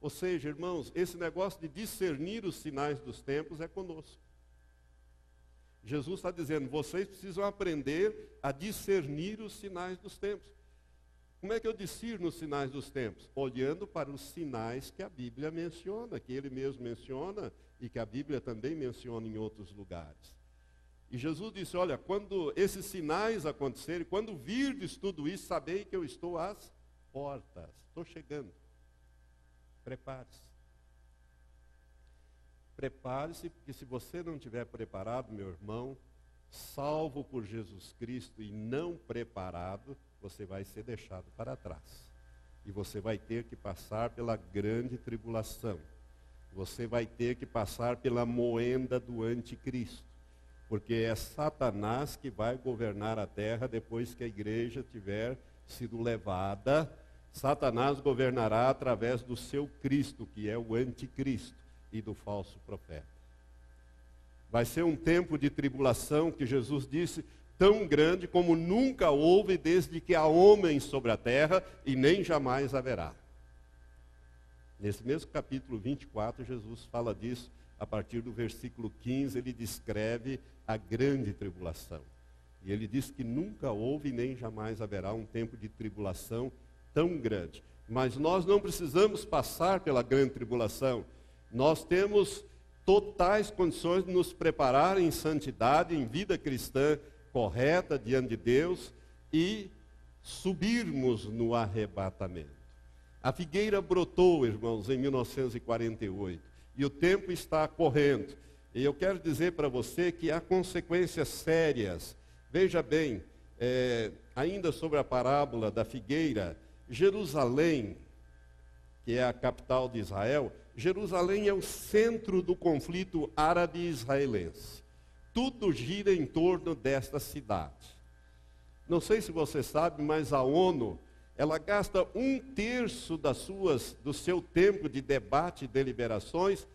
Ou seja, irmãos, esse negócio de discernir os sinais dos tempos é conosco. Jesus está dizendo: vocês precisam aprender a discernir os sinais dos tempos. Como é que eu discerno os sinais dos tempos? Olhando para os sinais que a Bíblia menciona, que ele mesmo menciona e que a Bíblia também menciona em outros lugares. E Jesus disse: Olha, quando esses sinais acontecerem, quando virdes tudo isso, sabei que eu estou às portas, estou chegando. Prepare-se. Prepare-se, porque se você não estiver preparado, meu irmão, salvo por Jesus Cristo e não preparado, você vai ser deixado para trás. E você vai ter que passar pela grande tribulação. Você vai ter que passar pela moenda do anticristo. Porque é Satanás que vai governar a terra depois que a igreja tiver sido levada. Satanás governará através do seu Cristo, que é o anticristo e do falso profeta. Vai ser um tempo de tribulação que Jesus disse tão grande como nunca houve desde que há homens sobre a terra e nem jamais haverá. Nesse mesmo capítulo 24, Jesus fala disso, a partir do versículo 15, ele descreve a grande tribulação. E ele diz que nunca houve nem jamais haverá um tempo de tribulação tão grande. Mas nós não precisamos passar pela grande tribulação nós temos totais condições de nos preparar em santidade, em vida cristã correta diante de Deus e subirmos no arrebatamento. A figueira brotou, irmãos, em 1948 e o tempo está correndo. E eu quero dizer para você que há consequências sérias. Veja bem, é, ainda sobre a parábola da figueira, Jerusalém, que é a capital de Israel, Jerusalém é o centro do conflito árabe-israelense. Tudo gira em torno desta cidade. Não sei se você sabe, mas a ONU, ela gasta um terço das suas, do seu tempo de debate e deliberações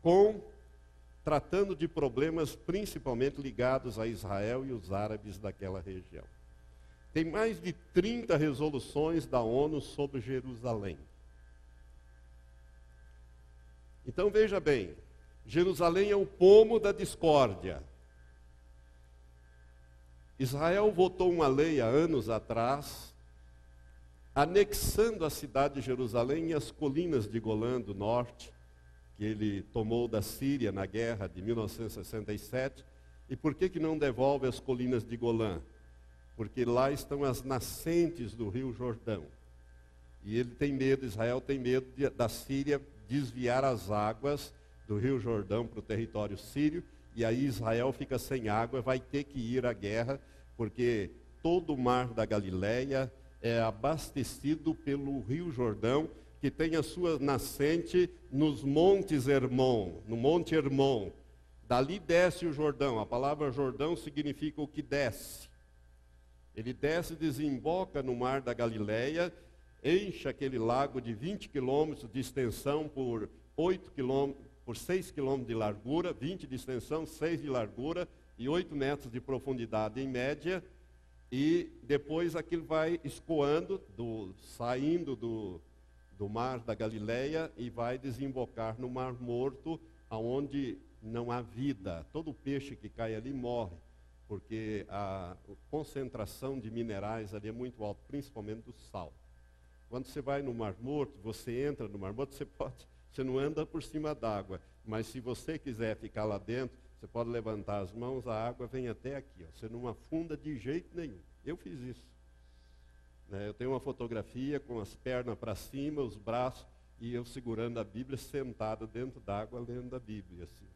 com tratando de problemas principalmente ligados a Israel e os árabes daquela região. Tem mais de 30 resoluções da ONU sobre Jerusalém. Então veja bem, Jerusalém é o pomo da discórdia. Israel votou uma lei há anos atrás, anexando a cidade de Jerusalém e as colinas de Golã do norte, que ele tomou da Síria na guerra de 1967. E por que, que não devolve as colinas de Golã? Porque lá estão as nascentes do rio Jordão. E ele tem medo, Israel tem medo de, da Síria desviar as águas do Rio Jordão para o território sírio, e aí Israel fica sem água, vai ter que ir à guerra, porque todo o mar da Galileia é abastecido pelo Rio Jordão, que tem a sua nascente nos montes Hermon, no Monte Hermon. Dali desce o Jordão. A palavra Jordão significa o que desce. Ele desce e desemboca no mar da Galileia enche aquele lago de 20 quilômetros de extensão por 8 quilômetros, por 6 quilômetros de largura, 20 de extensão, 6 de largura e 8 metros de profundidade em média. E depois aquilo vai escoando, do, saindo do, do mar da Galileia e vai desembocar no Mar Morto, aonde não há vida. Todo peixe que cai ali morre, porque a concentração de minerais ali é muito alta, principalmente do sal. Quando você vai no Mar Morto, você entra no Mar Morto, você pode, você não anda por cima d'água, mas se você quiser ficar lá dentro, você pode levantar as mãos, a água vem até aqui. Ó. Você não afunda de jeito nenhum. Eu fiz isso. Né? Eu tenho uma fotografia com as pernas para cima, os braços, e eu segurando a Bíblia, sentado dentro d'água, lendo a Bíblia. Assim.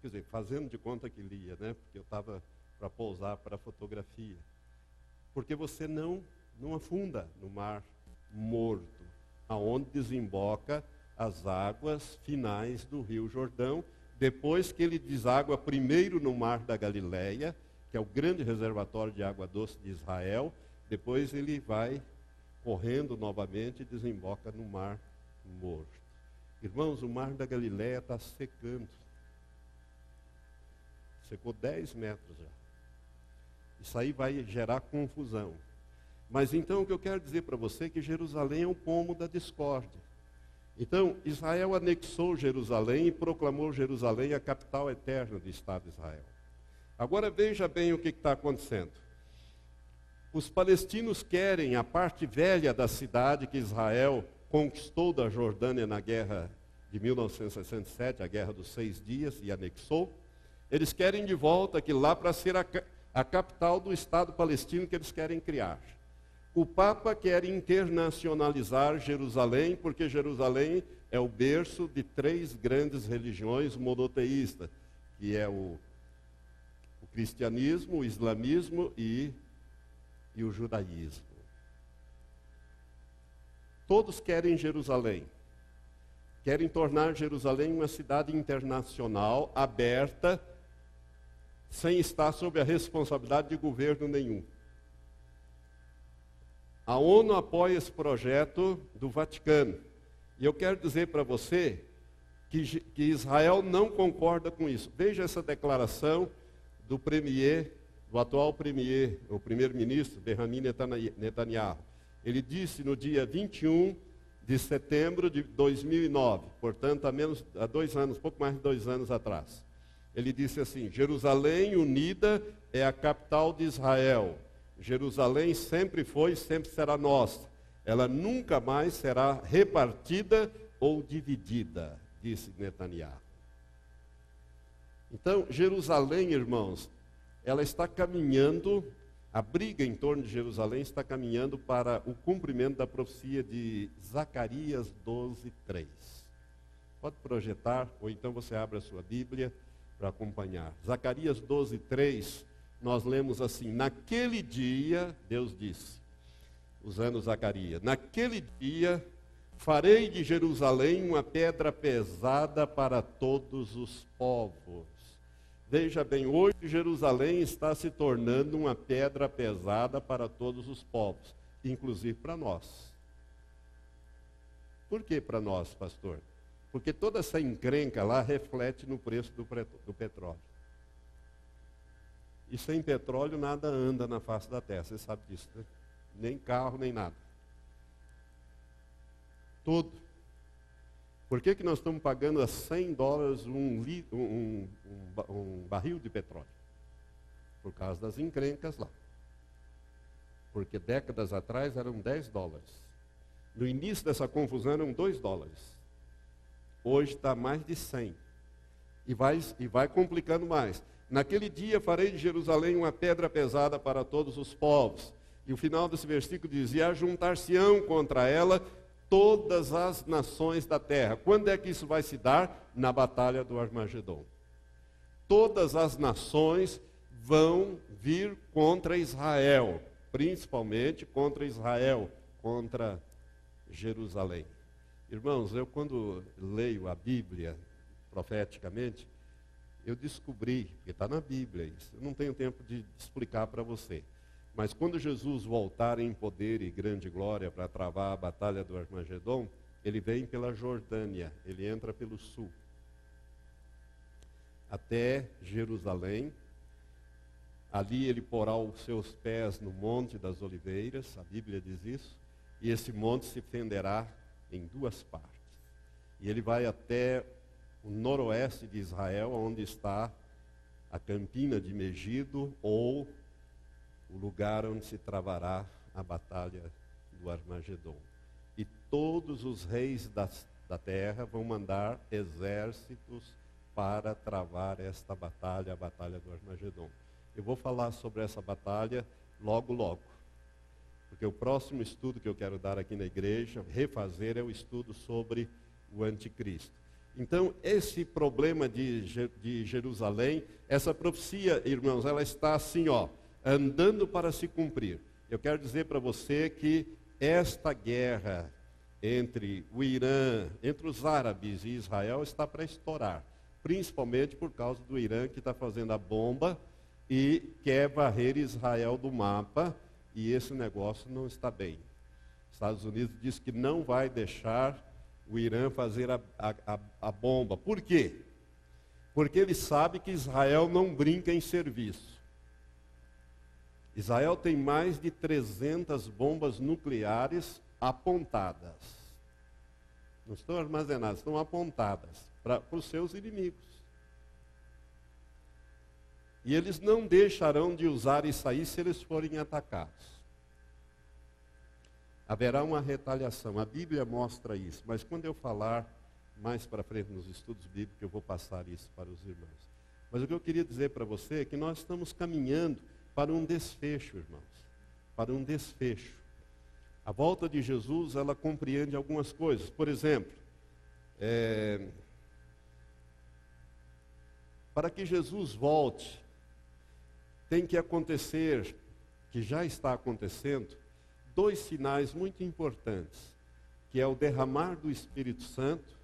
Quer dizer, fazendo de conta que lia, né? porque eu estava para pousar para a fotografia. Porque você não, não afunda no mar morto, aonde desemboca as águas finais do Rio Jordão, depois que ele deságua primeiro no mar da Galileia, que é o grande reservatório de água doce de Israel, depois ele vai correndo novamente e desemboca no mar morto. Irmãos, o mar da Galileia está secando. Secou 10 metros já. Isso aí vai gerar confusão. Mas então o que eu quero dizer para você é que Jerusalém é o pomo da discórdia. Então, Israel anexou Jerusalém e proclamou Jerusalém a capital eterna do Estado de Israel. Agora veja bem o que está acontecendo. Os palestinos querem a parte velha da cidade que Israel conquistou da Jordânia na guerra de 1967, a guerra dos seis dias, e anexou. Eles querem de volta aquilo lá para ser a, a capital do Estado palestino que eles querem criar. O Papa quer internacionalizar Jerusalém, porque Jerusalém é o berço de três grandes religiões monoteístas, que é o, o cristianismo, o islamismo e, e o judaísmo. Todos querem Jerusalém. Querem tornar Jerusalém uma cidade internacional, aberta, sem estar sob a responsabilidade de governo nenhum. A ONU apoia esse projeto do Vaticano. E eu quero dizer para você que, que, Israel não concorda com isso. Veja essa declaração do premier, do atual premier, o primeiro-ministro, Benjamin Netanyahu. Ele disse no dia 21 de setembro de 2009, portanto, há, menos, há dois anos, pouco mais de dois anos atrás. Ele disse assim: Jerusalém unida é a capital de Israel Jerusalém sempre foi e sempre será nossa. Ela nunca mais será repartida ou dividida, disse Netanyahu. Então, Jerusalém, irmãos, ela está caminhando, a briga em torno de Jerusalém está caminhando para o cumprimento da profecia de Zacarias 12, 3. Pode projetar, ou então você abre a sua Bíblia para acompanhar. Zacarias 12, 3 nós lemos assim: Naquele dia, Deus disse, usando Zacarias, naquele dia farei de Jerusalém uma pedra pesada para todos os povos. Veja bem, hoje Jerusalém está se tornando uma pedra pesada para todos os povos, inclusive para nós. Por que para nós, pastor? Porque toda essa encrenca lá reflete no preço do, do petróleo. E sem petróleo nada anda na face da terra, você sabe disso, né? Nem carro, nem nada. Tudo. Por que, que nós estamos pagando a 100 dólares um, um, um, um barril de petróleo? Por causa das encrencas lá. Porque décadas atrás eram 10 dólares. No início dessa confusão eram 2 dólares. Hoje está mais de 100. E vai, e vai complicando mais. Naquele dia farei de Jerusalém uma pedra pesada para todos os povos. E o final desse versículo dizia: Ajuntar-se-ão contra ela todas as nações da terra. Quando é que isso vai se dar? Na batalha do Armagedon. Todas as nações vão vir contra Israel, principalmente contra Israel, contra Jerusalém. Irmãos, eu quando leio a Bíblia profeticamente, eu descobri, que está na Bíblia isso, eu não tenho tempo de explicar para você. Mas quando Jesus voltar em poder e grande glória para travar a batalha do Armagedon, ele vem pela Jordânia, ele entra pelo sul. até Jerusalém. Ali ele porá os seus pés no Monte das Oliveiras, a Bíblia diz isso, e esse monte se fenderá em duas partes. E ele vai até o noroeste de Israel, onde está a campina de Megido, ou o lugar onde se travará a batalha do Armagedon. E todos os reis das, da terra vão mandar exércitos para travar esta batalha, a batalha do Armagedon. Eu vou falar sobre essa batalha logo, logo. Porque o próximo estudo que eu quero dar aqui na igreja, refazer, é o estudo sobre o anticristo. Então, esse problema de, de Jerusalém, essa profecia, irmãos, ela está assim, ó, andando para se cumprir. Eu quero dizer para você que esta guerra entre o Irã, entre os árabes e Israel está para estourar, principalmente por causa do Irã que está fazendo a bomba e quer varrer Israel do mapa, e esse negócio não está bem. Estados Unidos diz que não vai deixar o Irã fazer a, a, a bomba. Por quê? Porque ele sabe que Israel não brinca em serviço. Israel tem mais de 300 bombas nucleares apontadas. Não estão armazenadas, estão apontadas para os seus inimigos. E eles não deixarão de usar isso aí se eles forem atacados. Haverá uma retaliação. A Bíblia mostra isso. Mas quando eu falar mais para frente nos estudos bíblicos, eu vou passar isso para os irmãos. Mas o que eu queria dizer para você é que nós estamos caminhando para um desfecho, irmãos. Para um desfecho. A volta de Jesus, ela compreende algumas coisas. Por exemplo, é, para que Jesus volte, tem que acontecer, que já está acontecendo, dois sinais muito importantes, que é o derramar do Espírito Santo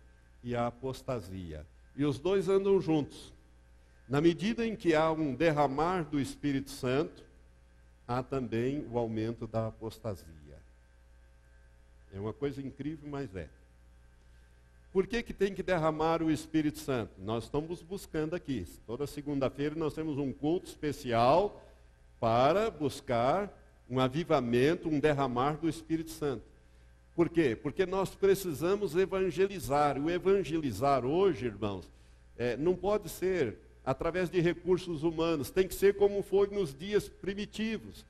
e a apostasia. E os dois andam juntos. Na medida em que há um derramar do Espírito Santo, há também o aumento da apostasia. É uma coisa incrível, mas é. Por que, que tem que derramar o Espírito Santo? Nós estamos buscando aqui. Toda segunda-feira nós temos um culto especial para buscar um avivamento, um derramar do Espírito Santo. Por quê? Porque nós precisamos evangelizar. O evangelizar hoje, irmãos, é, não pode ser através de recursos humanos, tem que ser como foi nos dias primitivos.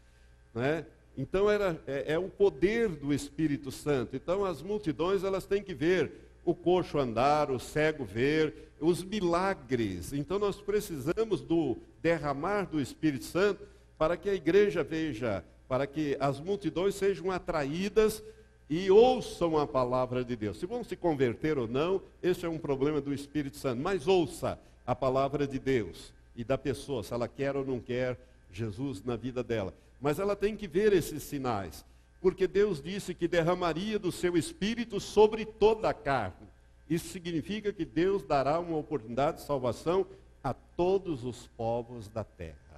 Né? Então era, é, é o poder do Espírito Santo. Então as multidões elas têm que ver o coxo andar, o cego ver, os milagres. Então nós precisamos do derramar do Espírito Santo para que a igreja veja para que as multidões sejam atraídas e ouçam a palavra de Deus. Se vão se converter ou não, esse é um problema do Espírito Santo. Mas ouça a palavra de Deus e da pessoa, se ela quer ou não quer Jesus na vida dela. Mas ela tem que ver esses sinais, porque Deus disse que derramaria do seu espírito sobre toda a carne. Isso significa que Deus dará uma oportunidade de salvação a todos os povos da terra.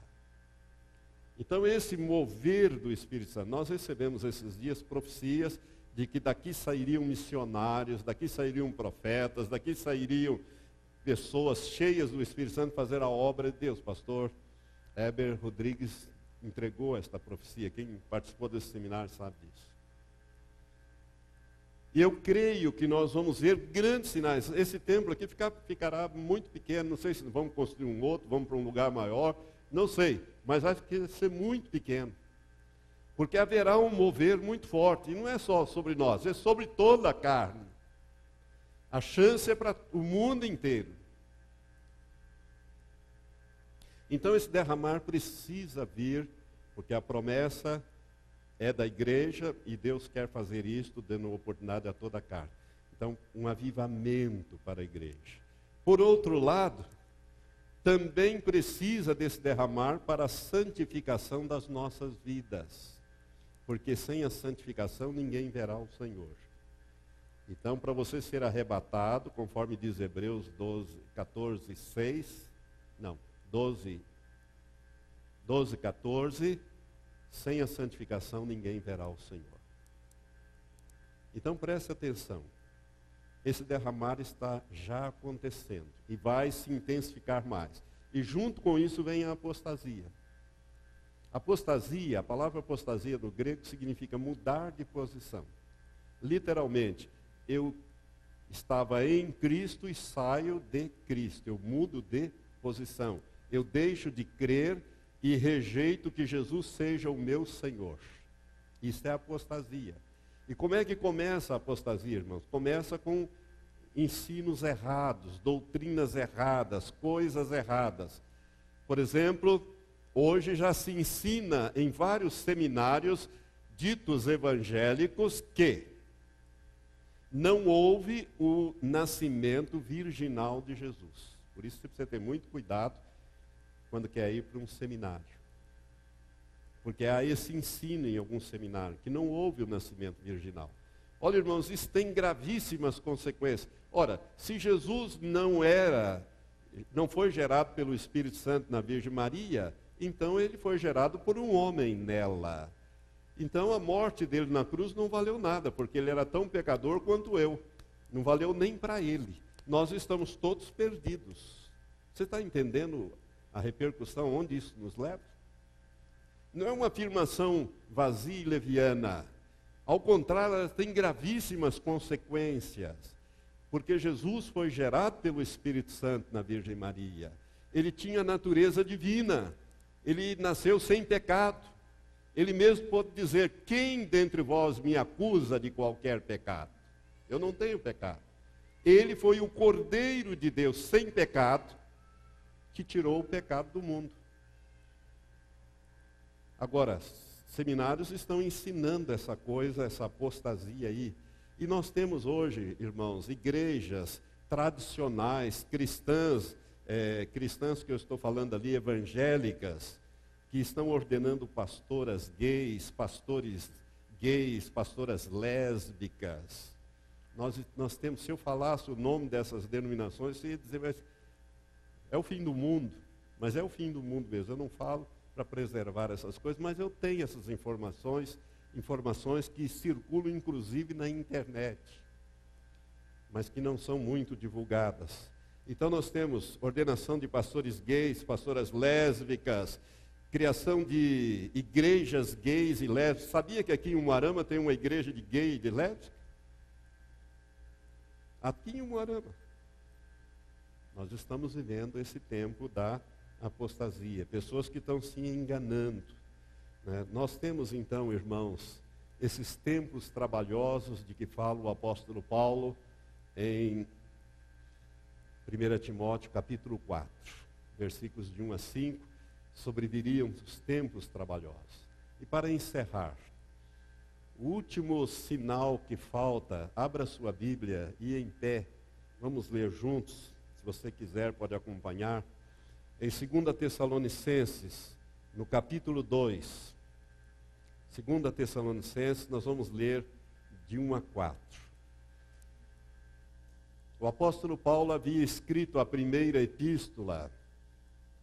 Então, esse mover do Espírito Santo, nós recebemos esses dias profecias de que daqui sairiam missionários, daqui sairiam profetas, daqui sairiam pessoas cheias do Espírito Santo fazer a obra de Deus. Pastor Heber Rodrigues entregou esta profecia. Quem participou desse seminário sabe disso. E eu creio que nós vamos ver grandes sinais. Esse templo aqui ficar, ficará muito pequeno. Não sei se vamos construir um outro, vamos para um lugar maior. Não sei, mas vai ser muito pequeno. Porque haverá um mover muito forte, e não é só sobre nós, é sobre toda a carne. A chance é para o mundo inteiro. Então esse derramar precisa vir, porque a promessa é da igreja e Deus quer fazer isto, dando oportunidade a toda a carne. Então, um avivamento para a igreja. Por outro lado, também precisa desse derramar para a santificação das nossas vidas. Porque sem a santificação ninguém verá o Senhor. Então, para você ser arrebatado, conforme diz Hebreus 12, 14, 6, não, 12, 12, 14, sem a santificação ninguém verá o Senhor. Então preste atenção. Esse derramar está já acontecendo e vai se intensificar mais. E junto com isso vem a apostasia. Apostasia, a palavra apostasia no grego significa mudar de posição. Literalmente, eu estava em Cristo e saio de Cristo. Eu mudo de posição. Eu deixo de crer e rejeito que Jesus seja o meu Senhor. Isso é apostasia. E como é que começa a apostasia, irmãos? Começa com ensinos errados, doutrinas erradas, coisas erradas. Por exemplo, hoje já se ensina em vários seminários ditos evangélicos que não houve o nascimento virginal de Jesus. Por isso você precisa ter muito cuidado quando quer ir para um seminário. Porque há esse ensino em algum seminário, que não houve o nascimento virginal. Olha, irmãos, isso tem gravíssimas consequências. Ora, se Jesus não era, não foi gerado pelo Espírito Santo na Virgem Maria, então ele foi gerado por um homem nela. Então a morte dele na cruz não valeu nada, porque ele era tão pecador quanto eu. Não valeu nem para ele. Nós estamos todos perdidos. Você está entendendo a repercussão onde isso nos leva? Não é uma afirmação vazia e leviana. Ao contrário, ela tem gravíssimas consequências. Porque Jesus foi gerado pelo Espírito Santo na Virgem Maria. Ele tinha natureza divina. Ele nasceu sem pecado. Ele mesmo pode dizer: Quem dentre vós me acusa de qualquer pecado? Eu não tenho pecado. Ele foi o Cordeiro de Deus sem pecado que tirou o pecado do mundo. Agora, seminários estão ensinando essa coisa, essa apostasia aí. E nós temos hoje, irmãos, igrejas tradicionais, cristãs, é, cristãs que eu estou falando ali, evangélicas, que estão ordenando pastoras gays, pastores gays, pastoras lésbicas. Nós, nós temos, se eu falasse o nome dessas denominações, você ia dizer, mas é o fim do mundo. Mas é o fim do mundo mesmo. Eu não falo para preservar essas coisas, mas eu tenho essas informações, informações que circulam inclusive na internet, mas que não são muito divulgadas. Então nós temos ordenação de pastores gays, pastoras lésbicas, criação de igrejas gays e lésbicas. Sabia que aqui em Umuarama tem uma igreja de gay e de lésbica? Aqui em Umuarama. Nós estamos vivendo esse tempo da apostasia, pessoas que estão se enganando. Né? Nós temos então, irmãos, esses tempos trabalhosos de que fala o apóstolo Paulo em 1 Timóteo capítulo 4, versículos de 1 a 5, sobreviriam os tempos trabalhosos. E para encerrar, o último sinal que falta, abra sua Bíblia e em pé, vamos ler juntos, se você quiser pode acompanhar. Em 2 Tessalonicenses, no capítulo 2, 2 Tessalonicenses, nós vamos ler de 1 a 4. O apóstolo Paulo havia escrito a primeira epístola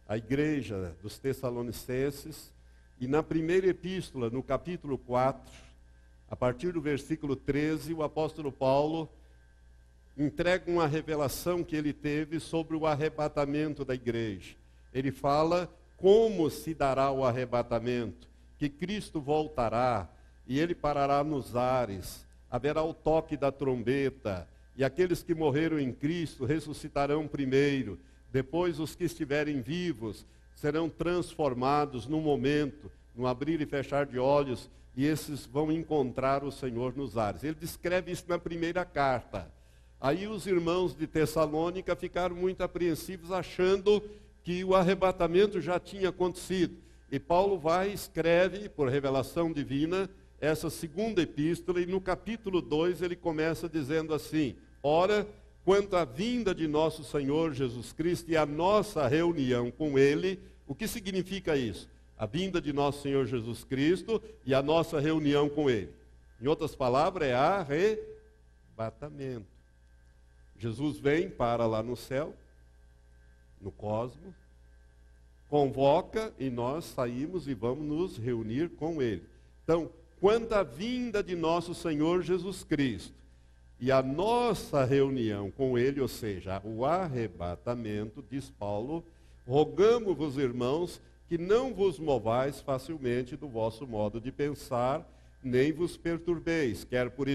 à igreja dos Tessalonicenses, e na primeira epístola, no capítulo 4, a partir do versículo 13, o apóstolo Paulo entrega uma revelação que ele teve sobre o arrebatamento da igreja ele fala como se dará o arrebatamento, que Cristo voltará e ele parará nos ares, haverá o toque da trombeta, e aqueles que morreram em Cristo ressuscitarão primeiro, depois os que estiverem vivos serão transformados num momento, no abrir e fechar de olhos, e esses vão encontrar o Senhor nos ares. Ele descreve isso na primeira carta. Aí os irmãos de Tessalônica ficaram muito apreensivos, achando que o arrebatamento já tinha acontecido. E Paulo vai e escreve, por revelação divina, essa segunda epístola, e no capítulo 2 ele começa dizendo assim: Ora, quanto à vinda de nosso Senhor Jesus Cristo e a nossa reunião com Ele, o que significa isso? A vinda de nosso Senhor Jesus Cristo e a nossa reunião com Ele. Em outras palavras, é arrebatamento. Jesus vem para lá no céu, no cosmos, convoca e nós saímos e vamos nos reunir com Ele. Então, quanto à vinda de nosso Senhor Jesus Cristo E a nossa reunião com ele, ou seja, o arrebatamento, diz Paulo, rogamos-vos, irmãos, que não vos movais facilmente do vosso modo de pensar, nem vos perturbeis, quer por,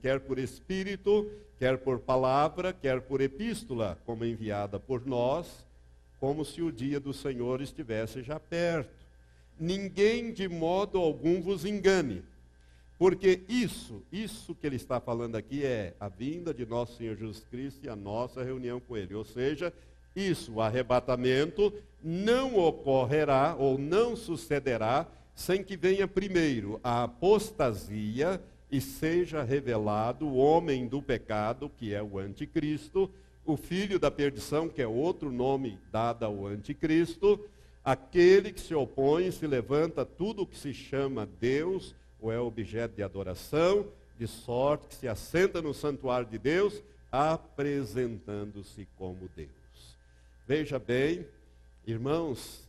quer por espírito, quer por palavra, quer por epístola, como enviada por nós, como se o dia do Senhor estivesse já perto. Ninguém de modo algum vos engane porque isso, isso que ele está falando aqui é a vinda de nosso Senhor Jesus Cristo e a nossa reunião com ele. Ou seja, isso, o arrebatamento, não ocorrerá ou não sucederá sem que venha primeiro a apostasia e seja revelado o homem do pecado, que é o anticristo, o filho da perdição, que é outro nome dado ao anticristo, aquele que se opõe, se levanta tudo o que se chama Deus, ou é objeto de adoração, de sorte que se assenta no santuário de Deus, apresentando-se como Deus. Veja bem, irmãos,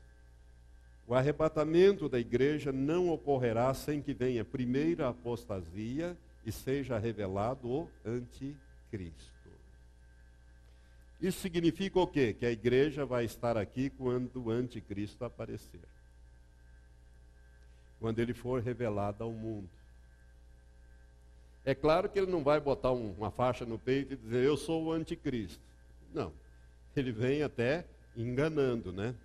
o arrebatamento da igreja não ocorrerá sem que venha primeiro a apostasia e seja revelado o anticristo. Isso significa o quê? Que a igreja vai estar aqui quando o anticristo aparecer quando ele for revelado ao mundo. É claro que ele não vai botar um, uma faixa no peito e dizer, eu sou o anticristo. Não. Ele vem até enganando, né?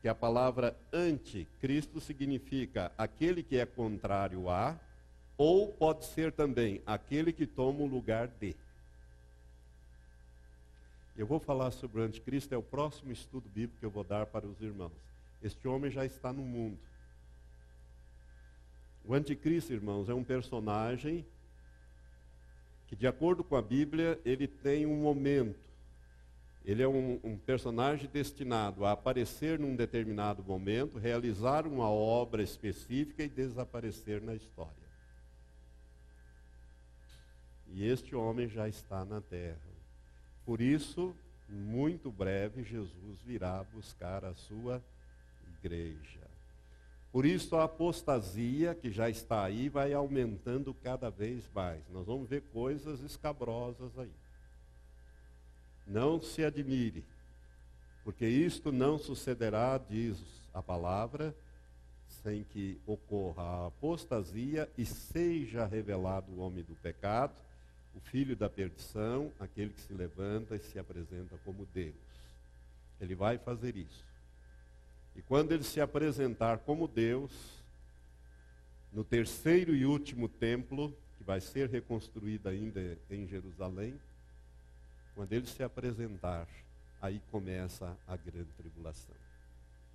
Que a palavra anticristo significa aquele que é contrário a, ou pode ser também aquele que toma o lugar de. Eu vou falar sobre o anticristo, é o próximo estudo bíblico que eu vou dar para os irmãos. Este homem já está no mundo. O anticristo, irmãos, é um personagem que, de acordo com a Bíblia, ele tem um momento. Ele é um, um, personagem destinado a aparecer num determinado momento, realizar uma obra específica e desaparecer na história. E este homem já está na terra. Por isso, muito breve, Jesus virá buscar a sua igreja. Por isso a apostasia que já está aí vai aumentando cada vez mais. Nós vamos ver coisas escabrosas aí. Não se admire, porque isto não sucederá, diz a palavra, sem que ocorra a apostasia e seja revelado o homem do pecado, o filho da perdição, aquele que se levanta e se apresenta como Deus. Ele vai fazer isso. E quando ele se apresentar como Deus, no terceiro e último templo, que vai ser reconstruído ainda em Jerusalém, quando ele se apresentar, aí começa a grande tribulação,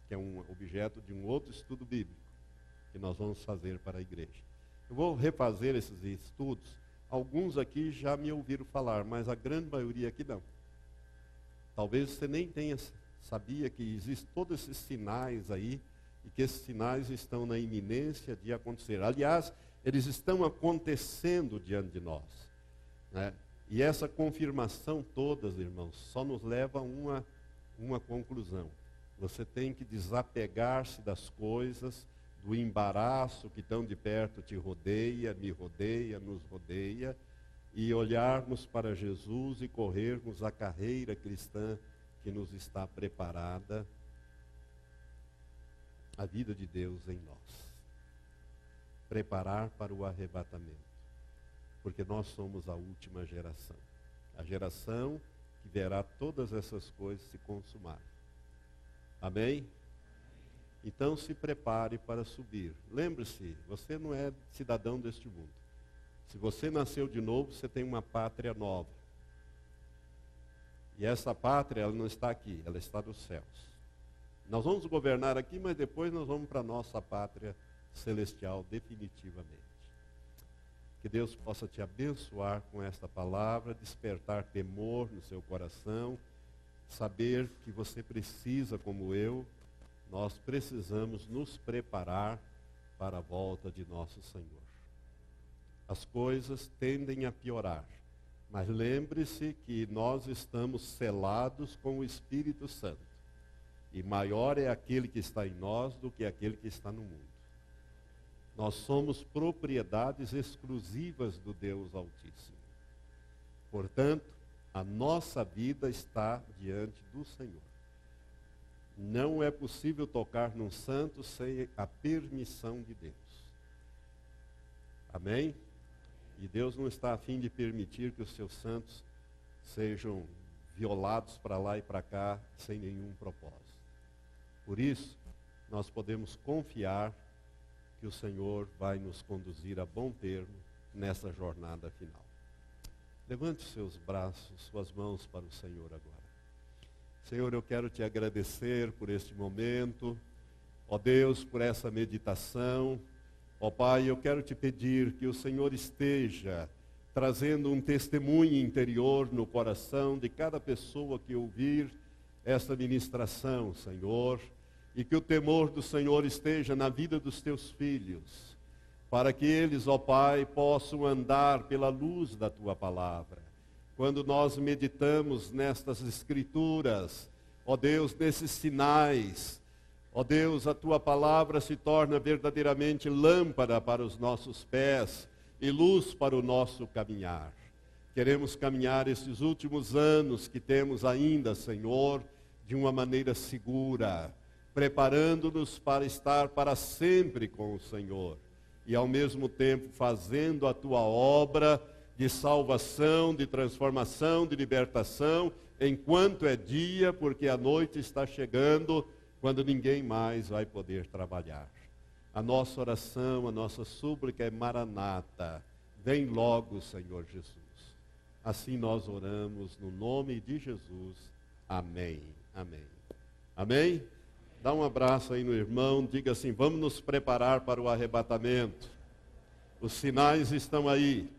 que é um objeto de um outro estudo bíblico que nós vamos fazer para a igreja. Eu vou refazer esses estudos. Alguns aqui já me ouviram falar, mas a grande maioria aqui não. Talvez você nem tenha sabia que existem todos esses sinais aí e que esses sinais estão na iminência de acontecer. Aliás, eles estão acontecendo diante de nós. Né? E essa confirmação todas, irmãos, só nos leva a uma, uma conclusão. Você tem que desapegar-se das coisas, do embaraço que tão de perto te rodeia, me rodeia, nos rodeia, e olharmos para Jesus e corrermos a carreira cristã que nos está preparada a vida de Deus em nós. Preparar para o arrebatamento. Porque nós somos a última geração. A geração que verá todas essas coisas se consumar. Amém? Então se prepare para subir. Lembre-se, você não é cidadão deste mundo. Se você nasceu de novo, você tem uma pátria nova. E essa pátria, ela não está aqui, ela está nos céus. Nós vamos governar aqui, mas depois nós vamos para a nossa pátria celestial definitivamente. Que Deus possa te abençoar com esta palavra, despertar temor no seu coração, saber que você precisa, como eu, nós precisamos nos preparar para a volta de nosso Senhor. As coisas tendem a piorar. Mas lembre-se que nós estamos selados com o Espírito Santo. E maior é aquele que está em nós do que aquele que está no mundo. Nós somos propriedades exclusivas do Deus Altíssimo. Portanto, a nossa vida está diante do Senhor. Não é possível tocar num santo sem a permissão de Deus. Amém? E Deus não está a fim de permitir que os seus santos sejam violados para lá e para cá sem nenhum propósito. Por isso, nós podemos confiar que o Senhor vai nos conduzir a bom termo nessa jornada final. Levante seus braços, suas mãos para o Senhor agora. Senhor, eu quero te agradecer por este momento, ó Deus, por essa meditação. Ó Pai, eu quero te pedir que o Senhor esteja trazendo um testemunho interior no coração de cada pessoa que ouvir esta ministração, Senhor, e que o temor do Senhor esteja na vida dos teus filhos, para que eles, ó Pai, possam andar pela luz da tua palavra. Quando nós meditamos nestas escrituras, ó Deus, nesses sinais, ó Deus, a tua palavra se torna verdadeiramente lâmpada para os nossos pés e luz para o nosso caminhar. Queremos caminhar esses últimos anos que temos ainda, Senhor, de uma maneira segura, preparando-nos para estar para sempre com o Senhor e ao mesmo tempo fazendo a tua obra de salvação, de transformação, de libertação, enquanto é dia, porque a noite está chegando, quando ninguém mais vai poder trabalhar. A nossa oração, a nossa súplica é maranata. Vem logo, Senhor Jesus. Assim nós oramos no nome de Jesus. Amém. Amém. Amém? Dá um abraço aí no irmão, diga assim: vamos nos preparar para o arrebatamento. Os sinais estão aí.